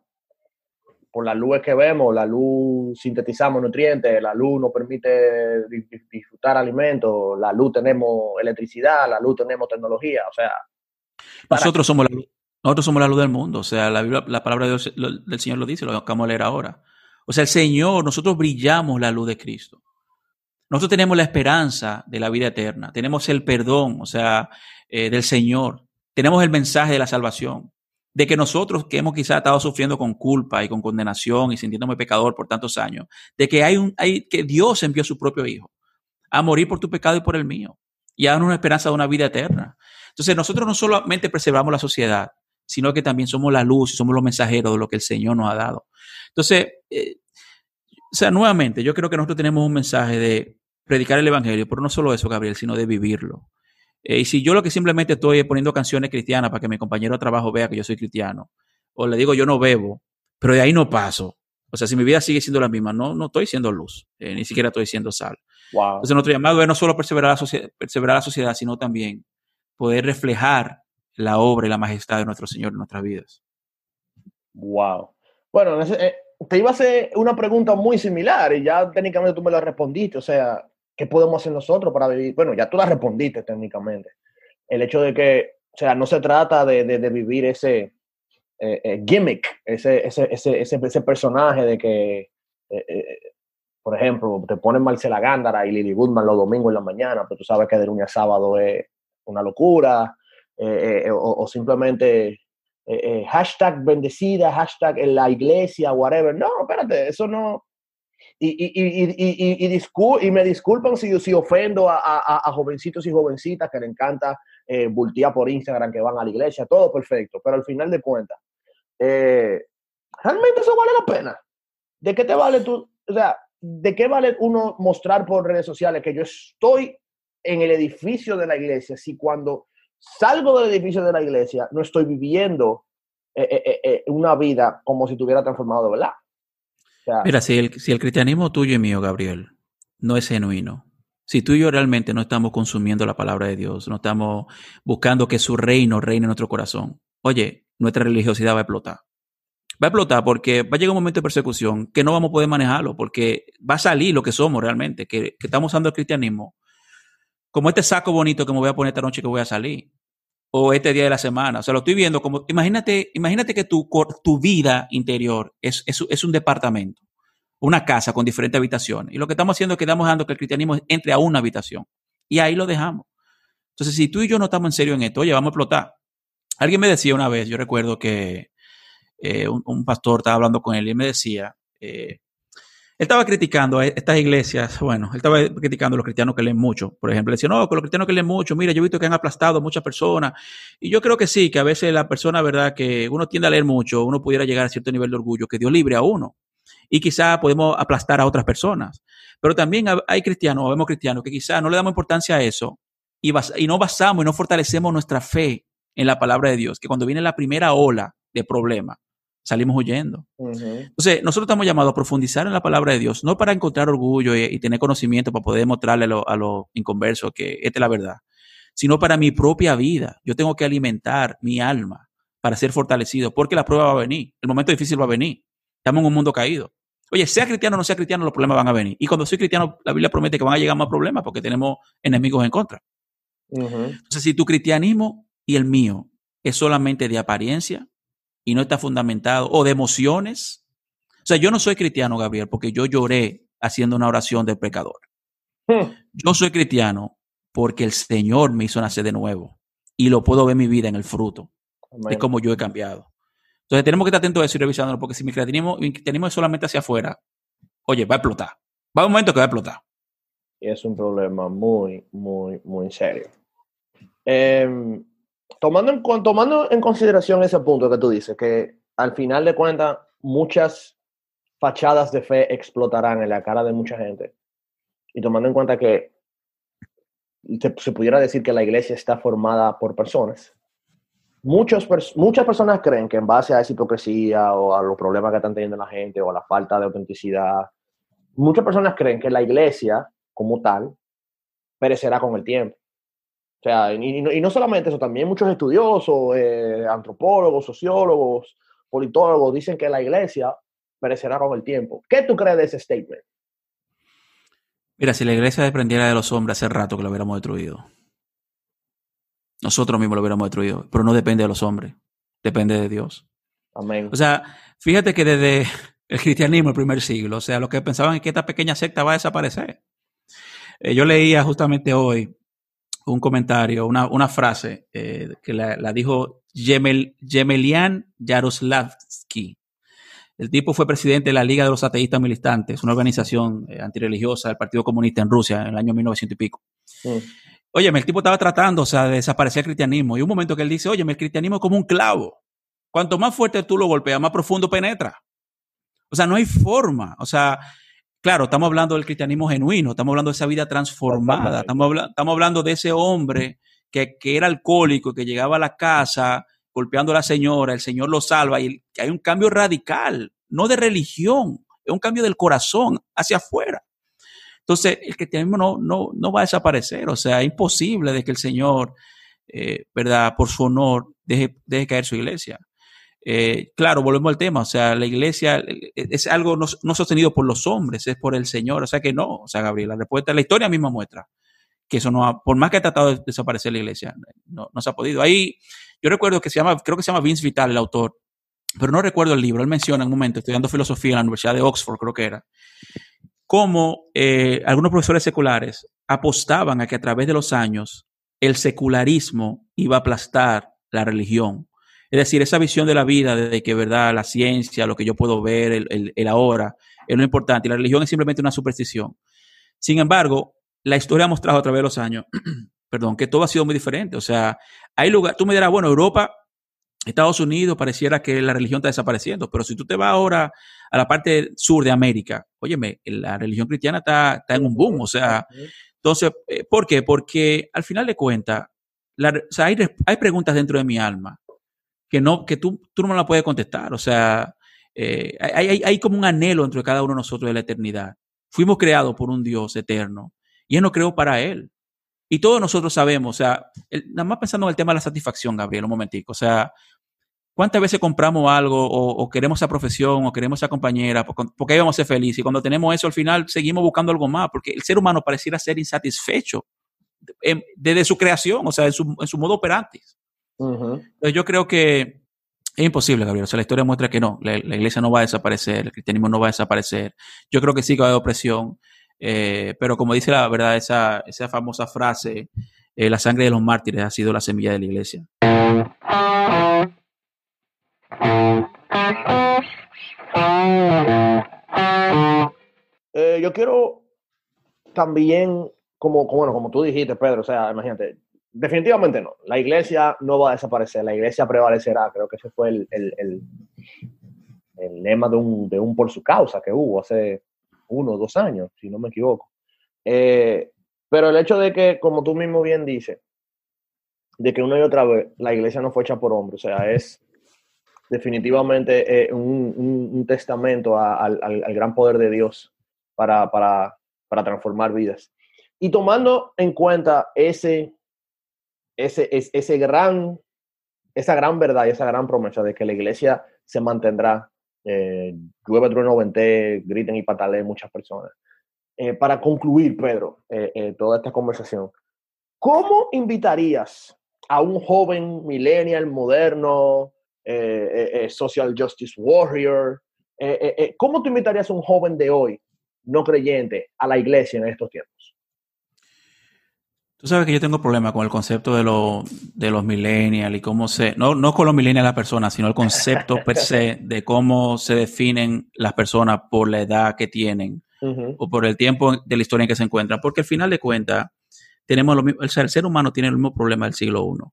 por la luz que vemos, la luz sintetizamos nutrientes, la luz nos permite disfrutar alimentos, la luz tenemos electricidad, la luz tenemos tecnología, o sea. Nosotros somos la luz. Nosotros somos la luz del mundo, o sea, la, la palabra de Dios, del Señor lo dice, lo acabamos de leer ahora. O sea, el Señor, nosotros brillamos la luz de Cristo. Nosotros tenemos la esperanza de la vida eterna, tenemos el perdón, o sea, eh, del Señor, tenemos el mensaje de la salvación, de que nosotros que hemos quizás estado sufriendo con culpa y con condenación y sintiéndome pecador por tantos años, de que hay un, hay, que Dios envió a su propio Hijo a morir por tu pecado y por el mío y a darnos una esperanza de una vida eterna. Entonces nosotros no solamente preservamos la sociedad, sino que también somos la luz y somos los mensajeros de lo que el Señor nos ha dado. Entonces, eh, o sea, nuevamente, yo creo que nosotros tenemos un mensaje de predicar el Evangelio, pero no solo eso, Gabriel, sino de vivirlo. Eh, y si yo lo que simplemente estoy poniendo canciones cristianas para que mi compañero de trabajo vea que yo soy cristiano, o le digo yo no bebo, pero de ahí no paso. O sea, si mi vida sigue siendo la misma, no, no estoy siendo luz, eh, ni siquiera estoy siendo sal. Wow. Entonces, nuestro llamado es no solo perseverar la, sociedad, perseverar la sociedad, sino también poder reflejar la obra y la majestad de nuestro Señor en nuestras vidas. Wow. Bueno, eh, te iba a hacer una pregunta muy similar y ya técnicamente tú me la respondiste. O sea, ¿qué podemos hacer nosotros para vivir? Bueno, ya tú la respondiste técnicamente. El hecho de que, o sea, no se trata de, de, vivir ese eh, eh, gimmick, ese, ese, ese, ese, personaje de que, por ejemplo, te ponen Marcela Gándara y Lily Goodman los domingos en la mañana, pero tú sabes que de lunes a sábado es una locura, o, o, simplemente eh, eh, hashtag bendecida, hashtag en la iglesia, whatever. No, espérate, eso no. Y, y, y, y, y me disculpan si, si ofendo a, a, jovencitos y jovencitas que le encanta eh, por Instagram que van a la iglesia, todo perfecto, pero al final de cuentas, eh, ¿realmente eso vale la pena? ¿De qué te vale tú? O sea, ¿de qué vale uno mostrar por redes sociales que yo estoy en el edificio de la iglesia si cuando salgo del edificio de la iglesia, no estoy viviendo eh, eh, una vida como si tuviera transformado verdad. Mira, si el, si el cristianismo tuyo y mío, Gabriel, no es genuino, si tú y yo realmente no estamos consumiendo la palabra de Dios, no estamos buscando que su reino reine en nuestro corazón, oye, nuestra religiosidad va a explotar. Va a explotar porque va a llegar un momento de persecución que no vamos a poder manejarlo, porque va a salir lo que somos realmente, que, que estamos usando el cristianismo como este saco bonito que me voy a poner esta noche que voy a salir, o este día de la semana. O sea, lo estoy viendo como, imagínate, imagínate que tu, tu vida interior es, es, es un departamento, una casa con diferentes habitaciones. Y lo que estamos haciendo es que estamos dejando que el cristianismo entre a una habitación. Y ahí lo dejamos. Entonces, si tú y yo no estamos en serio en esto, oye, vamos a explotar. Alguien me decía una vez, yo recuerdo que eh, un, pastor estaba hablando con él y me decía, eh, estaba criticando a estas iglesias, bueno, él estaba criticando a los cristianos que leen mucho. Por ejemplo, decía, no, que los cristianos que leen mucho, mira, yo he visto que han aplastado a muchas personas. Y yo creo que sí, que a veces la persona, ¿verdad? Que uno tiende a leer mucho, uno pudiera llegar a cierto nivel de orgullo, que Dios libre a uno. Y quizá podemos aplastar a otras personas. Pero también hay cristianos, o vemos cristianos, que quizá no le damos importancia a eso y, y no basamos y no fortalecemos nuestra fe en la palabra de Dios, que cuando viene la primera ola de problema, salimos huyendo. Entonces, nosotros estamos llamados a profundizar en la palabra de Dios, no para encontrar orgullo y, tener conocimiento para poder mostrarle a los inconversos que esta es la verdad, sino para mi propia vida. Yo tengo que alimentar mi alma para ser fortalecido, porque la prueba va a venir, el momento difícil va a venir. Estamos en un mundo caído. Oye, sea cristiano o no sea cristiano, los problemas van a venir. Y cuando soy cristiano, la Biblia promete que van a llegar más problemas porque tenemos enemigos en contra. Entonces, si tu cristianismo y el mío es solamente de apariencia, y no está fundamentado, o de emociones. O sea, yo no soy cristiano, Gabriel, porque yo lloré haciendo una oración del pecador. Hmm. Yo soy cristiano porque el Señor me hizo nacer de nuevo y lo puedo ver mi vida en el fruto de cómo yo he cambiado. Entonces tenemos que estar atentos a eso y revisándolo, porque si mi cristianismo, mi cristianismo es solamente hacia afuera, oye, va a explotar. Va un momento que va a explotar. Y es un problema muy, muy, muy serio. Eh, tomando en, tomando en consideración ese punto que tú dices, que al final de cuentas muchas fachadas de fe explotarán en la cara de mucha gente, y tomando en cuenta que se, pudiera decir que la iglesia está formada por personas, muchos, muchas personas creen que en base a esa hipocresía o a los problemas que están teniendo la gente o a la falta de autenticidad, muchas personas creen que la iglesia como tal perecerá con el tiempo. O sea, y, no, solamente eso, también muchos estudiosos, eh, antropólogos, sociólogos, politólogos dicen que la iglesia perecerá con el tiempo. ¿Qué tú crees de ese statement? Mira, si la iglesia dependiera de los hombres, hace rato que lo hubiéramos destruido. Nosotros mismos lo hubiéramos destruido, pero no depende de los hombres, depende de Dios. Amén. O sea, fíjate que desde el cristianismo, el primer siglo, o sea, los que pensaban que esta pequeña secta va a desaparecer. Eh, yo leía justamente hoy un comentario, una, una frase eh, que la, la dijo Yemel, Yemelian Yaroslavsky. El tipo fue presidente de la Liga de los Ateístas Militantes, una organización eh, antirreligiosa del Partido Comunista en Rusia en el año 1900 y pico. Oye, el tipo estaba tratando, o sea, de desaparecer el cristianismo. Y un momento que él dice, oye, el cristianismo es como un clavo. Cuanto más fuerte tú lo golpeas, más profundo penetra. O sea, no hay forma. O sea, claro, estamos hablando del cristianismo genuino, estamos hablando de esa vida transformada, estamos, habla estamos hablando de ese hombre que, que, era alcohólico, que llegaba a la casa golpeando a la señora, el Señor lo salva y hay un cambio radical, no de religión, es un cambio del corazón hacia afuera. Entonces, el cristianismo no, no, no va a desaparecer, o sea, es imposible de que el Señor, eh, ¿verdad?, por su honor, deje, deje caer su iglesia. Eh, claro, volvemos al tema, o sea, la iglesia es algo no, no, sostenido por los hombres, es por el Señor, o sea que no, o sea, Gabriel, la respuesta, la historia misma muestra que eso no ha, por más que ha tratado de desaparecer la iglesia, no, no se ha podido. Ahí, yo recuerdo que se llama, creo que se llama Vince Vital, el autor, pero no recuerdo el libro, él menciona en un momento, estudiando filosofía en la Universidad de Oxford, creo que era, cómo eh, algunos profesores seculares apostaban a que a través de los años el secularismo iba a aplastar la religión. Es decir, esa visión de la vida, de que verdad, la ciencia, lo que yo puedo ver, el, el, ahora, es lo importante. Y la religión es simplemente una superstición. Sin embargo, la historia ha mostrado a través de los años, perdón, que todo ha sido muy diferente. O sea, hay lugar, tú me dirás, bueno, Europa, Estados Unidos, pareciera que la religión está desapareciendo, pero si tú te vas ahora a la parte sur de América, óyeme, la religión cristiana está, está en un boom, o sea, entonces, eh, ¿por qué? Porque al final de cuentas, hay, hay, preguntas dentro de mi alma que no, que tú, tú no la puedes contestar, o sea, eh, hay, hay, hay como un anhelo dentro de cada uno de nosotros de la eternidad. Fuimos creados por un Dios eterno y Él no creó para Él. Y todos nosotros sabemos, o sea, nada más pensando en el tema de la satisfacción, Gabriel, un momentico, o sea, ¿cuántas veces compramos algo o, o queremos esa profesión o queremos esa compañera porque ahí vamos a ser felices? Y cuando tenemos eso, al final seguimos buscando algo más, porque el ser humano pareciera ser insatisfecho desde su creación, o sea, en su, en su modo operante. Uh -huh. Yo creo que es imposible, Gabriel. O sea, la historia muestra que no, la, la, iglesia no va a desaparecer, el cristianismo no va a desaparecer. Yo creo que sí que va a haber opresión. Eh, pero como dice la verdad, esa, esa famosa frase, eh, la sangre de los mártires ha sido la semilla de la iglesia. Eh, yo quiero también, como, como, bueno, como tú dijiste, Pedro, o sea, imagínate, definitivamente no, la iglesia no va a desaparecer, la iglesia prevalecerá, creo que ese fue el, el, el, lema de un, de un por su causa que hubo hace uno o dos años, si no me equivoco. Eh, pero el hecho de que, como tú mismo bien dices, de que una y otra vez la iglesia no fue hecha por hombres, o sea, es definitivamente eh, un, un, un, testamento a, al, al, gran poder de Dios para, para, para, transformar vidas. Y tomando en cuenta ese, ese, ese, ese gran, esa gran verdad y esa gran promesa de que la iglesia se mantendrá eh, llueve, trueno, vente, griten y pataleen muchas personas. Eh, para concluir, Pedro, eh, toda esta conversación, ¿cómo invitarías a un joven millennial moderno, social justice warrior? ¿Cómo tú invitarías a un joven de hoy, no creyente, a la iglesia en estos tiempos? Tú sabes que yo tengo problemas con el concepto de, lo, de los millennials y cómo se, no, no con los millennials las personas, sino el concepto per se de cómo se definen las personas por la edad que tienen uh -huh. o por el tiempo de la historia en que se encuentran. Porque al final de cuentas, tenemos lo mismo, o sea, el ser humano tiene el mismo problema del siglo I.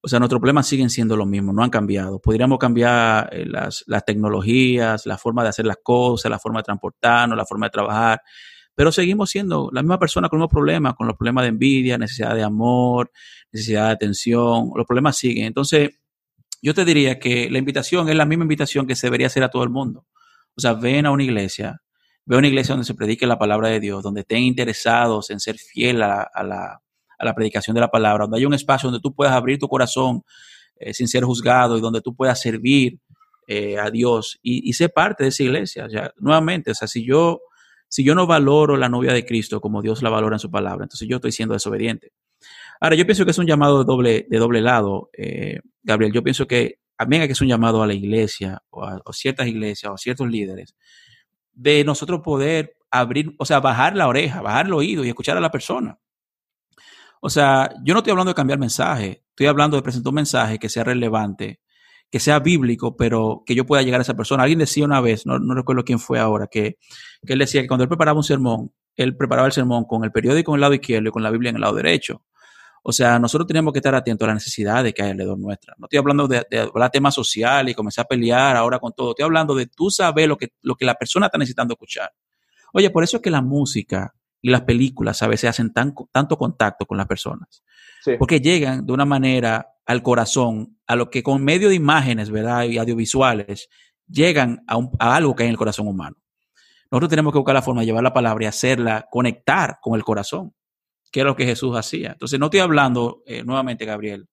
O sea, nuestros problemas siguen siendo los mismos, no han cambiado. Podríamos cambiar eh, las, las tecnologías, la forma de hacer las cosas, la forma de transportarnos, la forma de trabajar, pero seguimos siendo la misma persona con los mismos problemas, con los problemas de envidia, necesidad de amor, necesidad de atención, los problemas siguen. Entonces, yo te diría que la invitación es la misma invitación que se debería hacer a todo el mundo. O sea, ven a una iglesia, ve a una iglesia donde se predique la palabra de Dios, donde estén interesados en ser fiel a, la, a la, predicación de la palabra, donde haya un espacio donde tú puedas abrir tu corazón eh, sin ser juzgado y donde tú puedas servir eh, a Dios y, y ser parte de esa iglesia. Ya, nuevamente, o sea, si yo, si yo no valoro la novia de Cristo como Dios la valora en su palabra, entonces yo estoy siendo desobediente. Ahora, yo pienso que es un llamado de doble, de doble lado, eh, Gabriel. Yo pienso que también que es un llamado a la iglesia o a ciertas iglesias o a ciertos líderes de nosotros poder abrir, o sea, bajar la oreja, bajar el oído y escuchar a la persona. O sea, yo no estoy hablando de cambiar mensaje, estoy hablando de presentar un mensaje que sea relevante, que sea bíblico, pero que yo pueda llegar a esa persona. Alguien decía una vez, no, recuerdo quién fue ahora, que, que, él decía que cuando él preparaba un sermón, él preparaba el sermón con el periódico en el lado izquierdo y con la Biblia en el lado derecho. O sea, nosotros tenemos que estar atentos a las necesidades que hay alrededor nuestra. No estoy hablando de, de hablar temas sociales y comenzar a pelear ahora con todo. Estoy hablando de tú saber lo que, lo que la persona está necesitando escuchar. Oye, por eso es que la música y las películas a veces hacen tan, tanto contacto con las personas. Porque llegan de una manera al corazón, a lo que con medio de imágenes, ¿verdad? Y audiovisuales, llegan a, a algo que hay en el corazón humano. Nosotros tenemos que buscar la forma de llevar la palabra y hacerla conectar con el corazón, que es lo que Jesús hacía. Entonces, no estoy hablando, eh, nuevamente, Gabriel,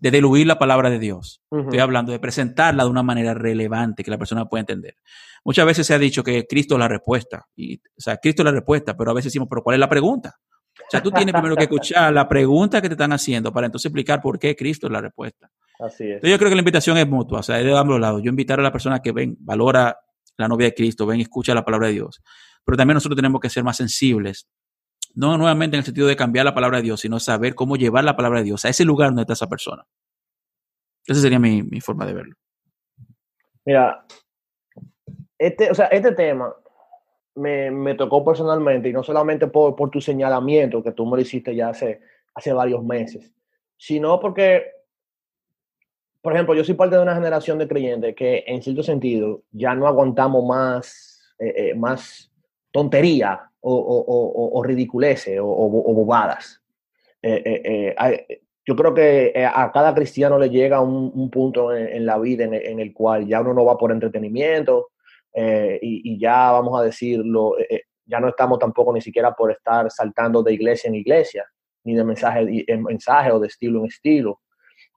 de diluir la palabra de Dios. Estoy hablando de presentarla de una manera relevante que la persona pueda entender. Muchas veces se ha dicho que Cristo es la respuesta. Y, o sea, Cristo es la respuesta, pero a veces decimos, pero ¿cuál es la pregunta? O sea, tú tienes primero que escuchar la pregunta que te están haciendo para entonces explicar por qué Cristo es la respuesta. Así es. Entonces yo creo que la invitación es mutua, o sea, es de ambos lados. Yo invitar a la persona que ven, valora la novia de Cristo, ven y escucha la palabra de Dios. Pero también nosotros tenemos que ser más sensibles no nuevamente en el sentido de cambiar la palabra de Dios, sino saber cómo llevar la palabra de Dios a ese lugar donde está esa persona. Esa sería mi, mi forma de verlo. Mira, este, o sea, este tema me, me, tocó personalmente y no solamente por, por, tu señalamiento que tú me lo hiciste ya hace, hace varios meses, sino porque, por ejemplo, yo soy parte de una generación de creyentes que en cierto sentido ya no aguantamos más, eh, eh, más tontería o, o, o, ridiculeces o, bobadas. Eh, yo creo que a cada cristiano le llega un, un punto en, la vida en, el cual ya uno no va por entretenimiento, eh, y, ya vamos a decirlo, eh, eh, ya no estamos tampoco ni siquiera por estar saltando de iglesia en iglesia, ni de mensaje en mensaje o de estilo en estilo.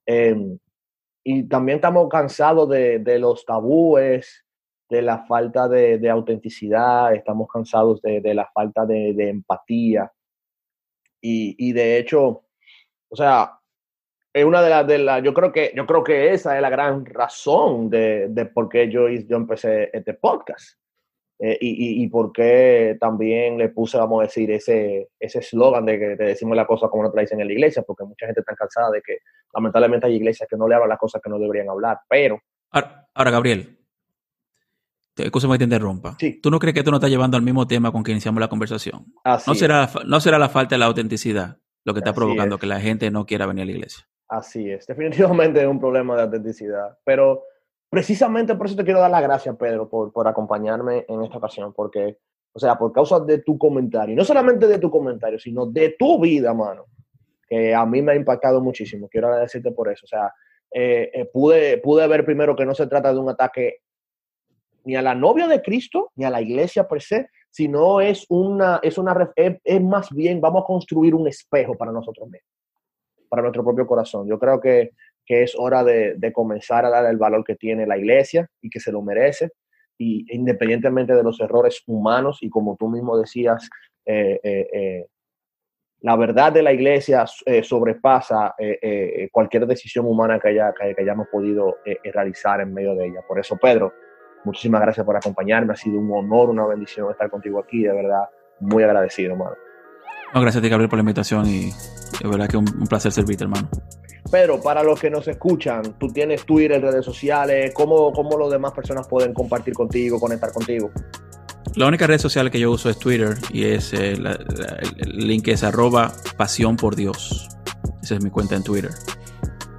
Em, y también estamos cansados de, de, los tabúes, de la falta de, de autenticidad, estamos cansados de, de la falta de, empatía. Y, y, de hecho, o sea, es una de las, de la, yo creo que, yo creo que esa es la gran razón de, de por qué yo, yo empecé este podcast. Eh, y, y, por qué también le puse, vamos a decir, ese eslogan de que te decimos la cosa como no te en la iglesia, porque mucha gente está cansada de que lamentablemente hay iglesias que no le hablan las cosas que no deberían hablar, pero... Ahora Gabriel, escúchame que te interrumpa. Sí. ¿Tú no crees que tú no estás llevando al mismo tema con que iniciamos la conversación? Así ¿No, será, ¿No será la falta de la autenticidad lo que está Así provocando es. que la gente no quiera venir a la iglesia? Así es, definitivamente es un problema de autenticidad. Pero precisamente por eso te quiero dar las gracias, Pedro, por, por acompañarme en esta ocasión, porque, o sea, por causa de tu comentario, y no solamente de tu comentario, sino de tu vida, mano, que a mí me ha impactado muchísimo. Quiero agradecerte por eso. O sea, eh, eh, pude, pude ver primero que no se trata de un ataque ni a la novia de Cristo, ni a la iglesia per se, sino es una, es una, es, más bien, vamos a construir un espejo para nosotros mismos para nuestro propio corazón. Yo creo que, que es hora de, de, comenzar a dar el valor que tiene la iglesia y que se lo merece, y independientemente de los errores humanos, y como tú mismo decías, eh, eh, eh, la verdad de la iglesia sobrepasa cualquier decisión humana que, haya, que, hayamos podido realizar en medio de ella. Por eso, Pedro, muchísimas gracias por acompañarme. Ha sido un honor, una bendición estar contigo aquí. De verdad, muy agradecido, hermano. No, gracias a ti, Gabriel, por la invitación y de verdad que un, un placer servirte, hermano. Pedro, para los que nos escuchan, tú tienes Twitter, redes sociales, ¿cómo, cómo los demás personas pueden compartir contigo, conectar contigo? La única red social que yo uso es Twitter y es eh, la, la, el link es arroba pasión por Dios. Esa es mi cuenta en Twitter.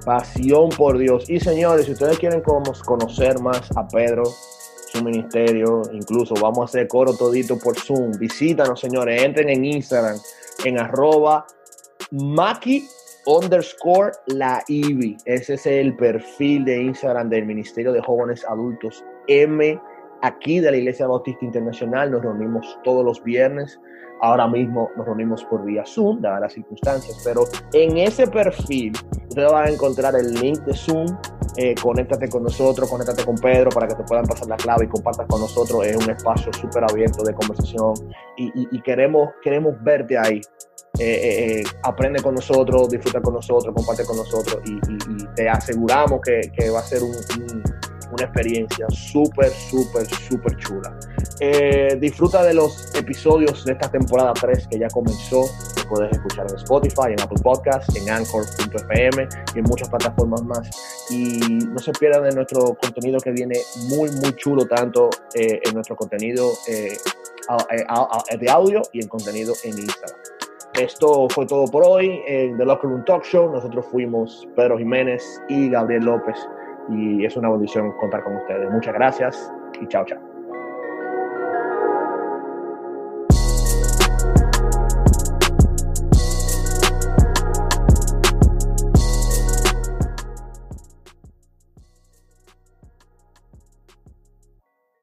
Pasión por Dios. Y señores, si ustedes quieren conocer más a Pedro, su ministerio, incluso vamos a hacer coro todito por Zoom, visítanos, señores, entren en Instagram, en arroba Maki underscore la IBI. Ese es el perfil de Instagram del Ministerio de Jóvenes Adultos M, aquí de la Iglesia Bautista Internacional. Nos reunimos todos los viernes. Ahora mismo nos reunimos por vía Zoom, dadas las circunstancias, pero en ese perfil ustedes van a encontrar el link de Zoom eh, conéctate con nosotros, conéctate con Pedro para que te puedan pasar la clave y compartas con nosotros. Es un espacio súper abierto de conversación y, queremos, queremos verte ahí. Eh, aprende con nosotros, disfruta con nosotros, comparte con nosotros y, te aseguramos que, va a ser una experiencia súper, súper, súper chula. Eh, disfruta de los episodios de esta temporada 3 que ya comenzó. Lo puedes escuchar en Spotify, en Apple Podcasts, en Anchor.fm y en muchas plataformas más. Y no se pierdan de nuestro contenido que viene muy, muy chulo, tanto eh, en nuestro contenido eh, de audio y en contenido en Instagram. Esto fue todo por hoy en The Locker Room Talk Show. Nosotros fuimos Pedro Jiménez y Gabriel López y es una bendición contar con ustedes. Muchas gracias y chao, chao.